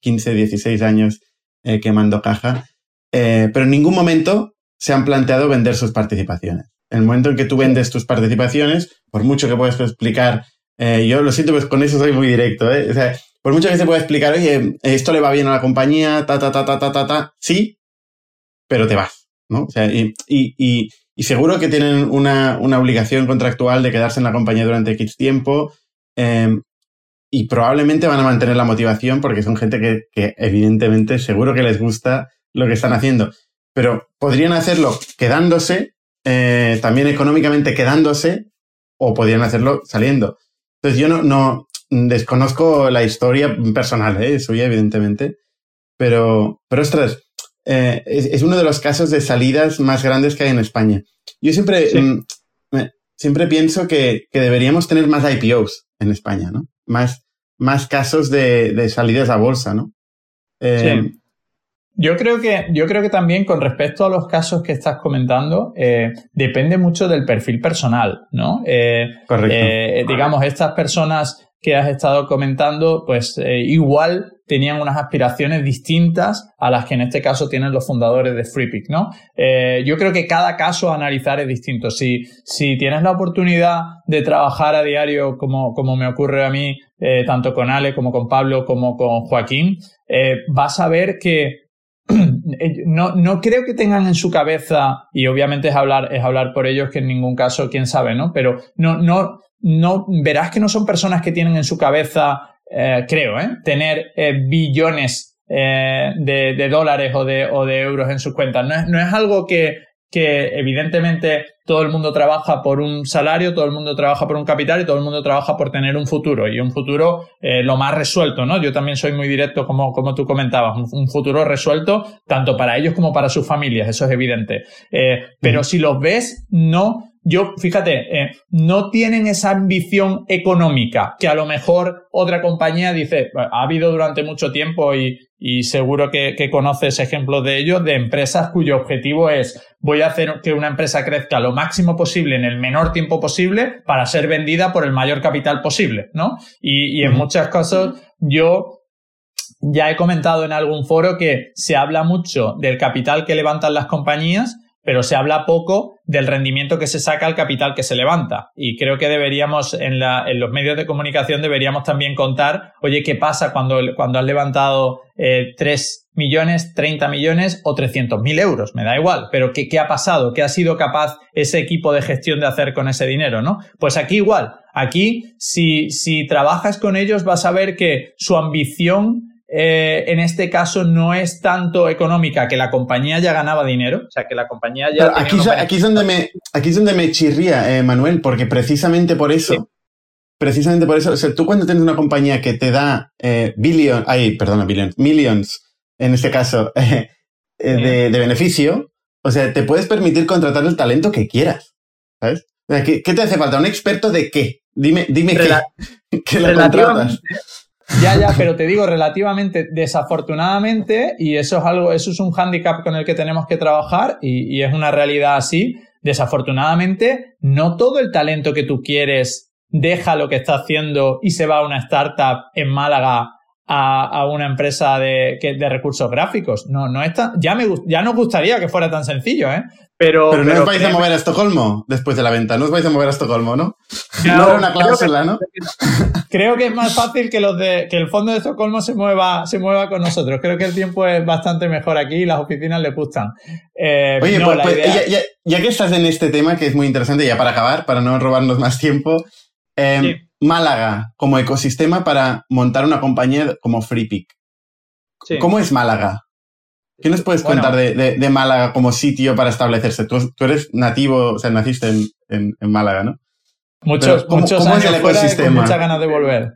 15, 16 años eh, quemando caja, eh, pero en ningún momento se han planteado vender sus participaciones. En el momento en que tú vendes tus participaciones, por mucho que puedas explicar, eh, yo lo siento, pues con eso soy muy directo, o sea, por mucho que se pueda explicar, oye, esto le va bien a la compañía, ta, ta, ta, ta, ta, ta, ta, sí, pero te vas, ¿no? O sea, y, y, y, seguro que tienen una, una, obligación contractual de quedarse en la compañía durante X tiempo. Y probablemente van a mantener la motivación porque son gente que, evidentemente seguro que les gusta lo que están haciendo. Pero podrían hacerlo quedándose eh, también económicamente quedándose o podían hacerlo saliendo. Entonces yo no, no desconozco la historia personal ¿eh? suya, evidentemente, pero, pero ostras, eh, es, uno de los casos de salidas más grandes que hay en España. Yo siempre, mm, siempre pienso que, deberíamos tener más IPOs en España, ¿no? Más, más casos de, salidas a bolsa, ¿no? Eh, yo creo que, yo creo que también con respecto a los casos que estás comentando, eh, depende mucho del perfil personal, ¿no? Eh, Correcto. digamos, estas personas que has estado comentando, pues igual tenían unas aspiraciones distintas a las que en este caso tienen los fundadores de FreePick, ¿no? yo creo que cada caso a analizar es distinto. Si, si tienes la oportunidad de trabajar a diario, como, como me ocurre a mí, tanto con Ale como con Pablo como con Joaquín, vas a ver que no, no creo que tengan en su cabeza, y obviamente es hablar, es hablar por ellos, que en ningún caso, quién sabe, ¿no? Pero no, no, no, verás que no son personas que tienen en su cabeza, eh, creo, ¿eh? tener eh, billones eh, de, de, dólares o de, o de euros en sus cuentas. No es, no es algo que, que evidentemente todo el mundo trabaja por un salario, todo el mundo trabaja por un capital y todo el mundo trabaja por tener un futuro y un futuro eh, lo más resuelto, ¿no? Yo también soy muy directo como, como tú comentabas, un, futuro resuelto tanto para ellos como para sus familias, eso es evidente. Eh, pero si los ves, no yo, fíjate, eh, no tienen esa ambición económica que a lo mejor otra compañía dice, ha habido durante mucho tiempo y, y seguro que, que, conoces ejemplos de ello, de empresas cuyo objetivo es voy a hacer que una empresa crezca lo máximo posible en el menor tiempo posible para ser vendida por el mayor capital posible, ¿no? Y, y en muchos casos yo ya he comentado en algún foro que se habla mucho del capital que levantan las compañías, pero se habla poco del rendimiento que se saca al capital que se levanta. Y creo que deberíamos, en, la, en los medios de comunicación, deberíamos también contar, oye, ¿qué pasa cuando, cuando has levantado eh, 3 millones, 30 millones o 300 mil euros? Me da igual, pero ¿qué, ¿qué ha pasado? ¿Qué ha sido capaz ese equipo de gestión de hacer con ese dinero? ¿no? Pues aquí igual, aquí si trabajas con ellos vas a ver que su ambición eh, en este caso no es tanto económica, que la compañía ya ganaba dinero, o sea, que la compañía ya... Aquí, aquí, es donde me, aquí es donde me chirría, eh, Manuel, porque precisamente por eso, precisamente por eso, o sea, tú cuando tienes una compañía que te da eh, billion, ay, perdona, billions, millions, en este caso, eh, de, de, beneficio, o sea, te puedes permitir contratar el talento que quieras, ¿sabes? ¿qué, ¿qué, te hace falta? ¿Un experto de qué? Dime, dime qué, que lo contratas. Ya, ya, pero te digo relativamente, desafortunadamente, y eso es algo, eso es un hándicap con el que tenemos que trabajar y, y, es una realidad así, desafortunadamente, no todo el talento que tú quieres deja lo que está haciendo y se va a una startup en Málaga a, a una empresa de, de, recursos gráficos. No, no está, ya, me, ya nos gustaría que fuera tan sencillo, ¿eh? Pero, pero, no os vais a mover a Estocolmo después de la venta, no os vais a mover a Estocolmo, ¿no? no era una cláusula, ¿no? Creo que es más fácil que los de que el fondo de Estocolmo se mueva, se mueva con nosotros. Creo que el tiempo es bastante mejor aquí y las oficinas les gustan. Eh, Oye, pues, pues ya, ya, ya, que estás en este tema, que es muy interesante, ya para acabar, para no robarnos más tiempo, eh, sí. Málaga como ecosistema para montar una compañía como FreePick. Sí. ¿Cómo es Málaga? ¿Qué nos puedes bueno, contar de, de, de, Málaga como sitio para establecerse? Tú, tú, eres nativo, o sea, naciste en, en, en Málaga, ¿no? Muchos, ¿cómo, muchos ¿cómo años es el ecosistema? Con muchas ganas de volver.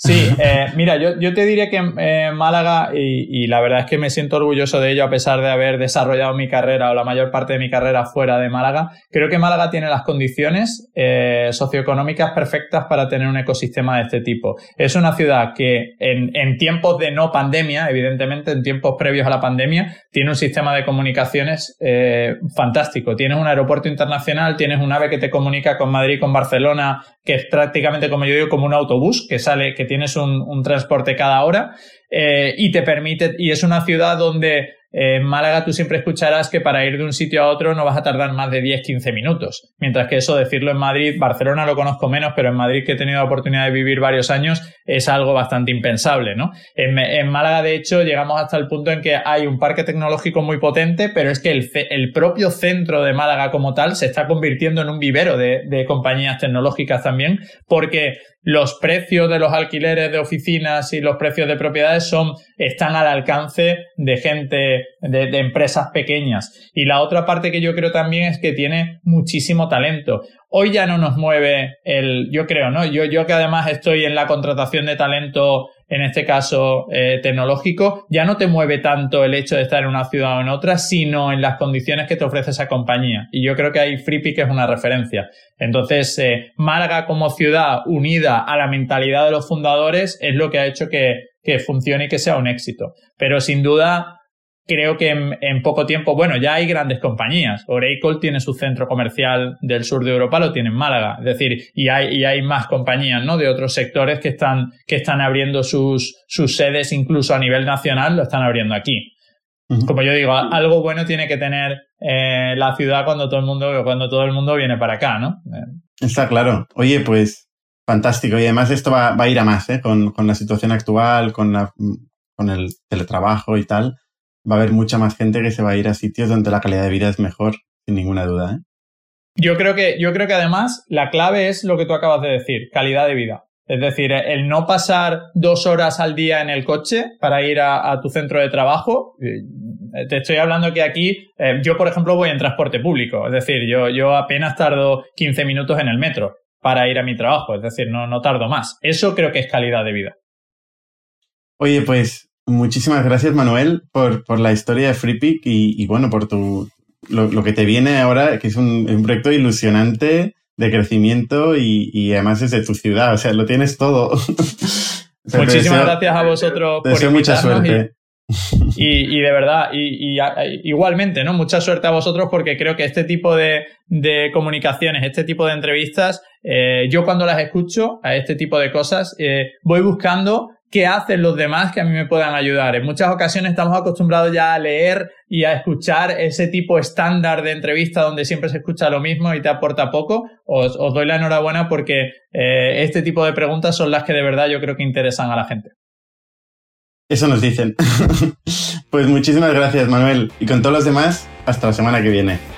Sí, eh, mira, yo, yo, te diría que eh, Málaga, y, y, la verdad es que me siento orgulloso de ello a pesar de haber desarrollado mi carrera o la mayor parte de mi carrera fuera de Málaga, creo que Málaga tiene las condiciones eh, socioeconómicas perfectas para tener un ecosistema de este tipo. Es una ciudad que en, en, tiempos de no pandemia, evidentemente en tiempos previos a la pandemia, tiene un sistema de comunicaciones eh, fantástico. Tienes un aeropuerto internacional, tienes un ave que te comunica con Madrid, con Barcelona, que es prácticamente, como yo digo, como un autobús que sale, que tienes un, transporte cada hora eh, y te permite, y es una ciudad donde en Málaga tú siempre escucharás que para ir de un sitio a otro no vas a tardar más de 10-15 minutos. Mientras que eso, decirlo en Madrid, Barcelona lo conozco menos, pero en Madrid que he tenido la oportunidad de vivir varios años, es algo bastante impensable, ¿no? En, Málaga, de hecho, llegamos hasta el punto en que hay un parque tecnológico muy potente, pero es que el, propio centro de Málaga como tal se está convirtiendo en un vivero de, de compañías tecnológicas también, porque los precios de los alquileres de oficinas y los precios de propiedades son, están al alcance de gente, de, empresas pequeñas. Y la otra parte que yo creo también es que tiene muchísimo talento. Hoy ya no nos mueve el, yo creo, ¿no? Yo, yo que además estoy en la contratación de talento en este caso eh, tecnológico, ya no te mueve tanto el hecho de estar en una ciudad o en otra, sino en las condiciones que te ofrece esa compañía. Y yo creo que ahí FreePick es una referencia. Entonces, eh, Málaga como ciudad unida a la mentalidad de los fundadores es lo que ha hecho que, que funcione y que sea un éxito. Pero sin duda, creo que en, poco tiempo, bueno, ya hay grandes compañías. Oracle tiene su centro comercial del sur de Europa, lo tiene en Málaga. Es decir, y hay, y hay más compañías, ¿no? De otros sectores que están, que están abriendo sus, sus sedes incluso a nivel nacional, lo están abriendo aquí. Como yo digo, algo bueno tiene que tener eh, la ciudad cuando todo el mundo, cuando todo el mundo viene para acá, ¿no? Está claro. Oye, pues fantástico. Y además esto va, va a ir a más, ¿eh? Con, con la situación actual, con, la, con el teletrabajo y tal va a haber mucha más gente que se va a ir a sitios donde la calidad de vida es mejor, sin ninguna duda. ¿eh? Yo, creo que, yo creo que además la clave es lo que tú acabas de decir, calidad de vida. Es decir, el no pasar dos horas al día en el coche para ir a, tu centro de trabajo. Eh, te estoy hablando que aquí, eh, yo por ejemplo voy en transporte público. Es decir, yo, yo apenas tardo 15 minutos en el metro para ir a mi trabajo. Es decir, no, no tardo más. Eso creo que es calidad de vida. Oye, pues Muchísimas gracias, Manuel, por, por la historia de FreePick y, y bueno, por tu, lo, que te viene ahora, que es un, proyecto ilusionante de crecimiento y, y, además es de tu ciudad, o sea, lo tienes todo. Muchísimas gracias a vosotros por deseo mucha suerte. Y, y, de verdad, y, igualmente, ¿no? Mucha suerte a vosotros porque creo que este tipo de, de comunicaciones, este tipo de entrevistas, eh, yo cuando las escucho a este tipo de cosas, eh, voy buscando qué hacen los demás que a mí me puedan ayudar. En muchas ocasiones estamos acostumbrados ya a leer y a escuchar ese tipo estándar de entrevista donde siempre se escucha lo mismo y te aporta poco. Os, doy la enhorabuena porque eh, este tipo de preguntas son las que de verdad yo creo que interesan a la gente. Eso nos dicen. pues muchísimas gracias, Manuel. Y con todos los demás, hasta la semana que viene.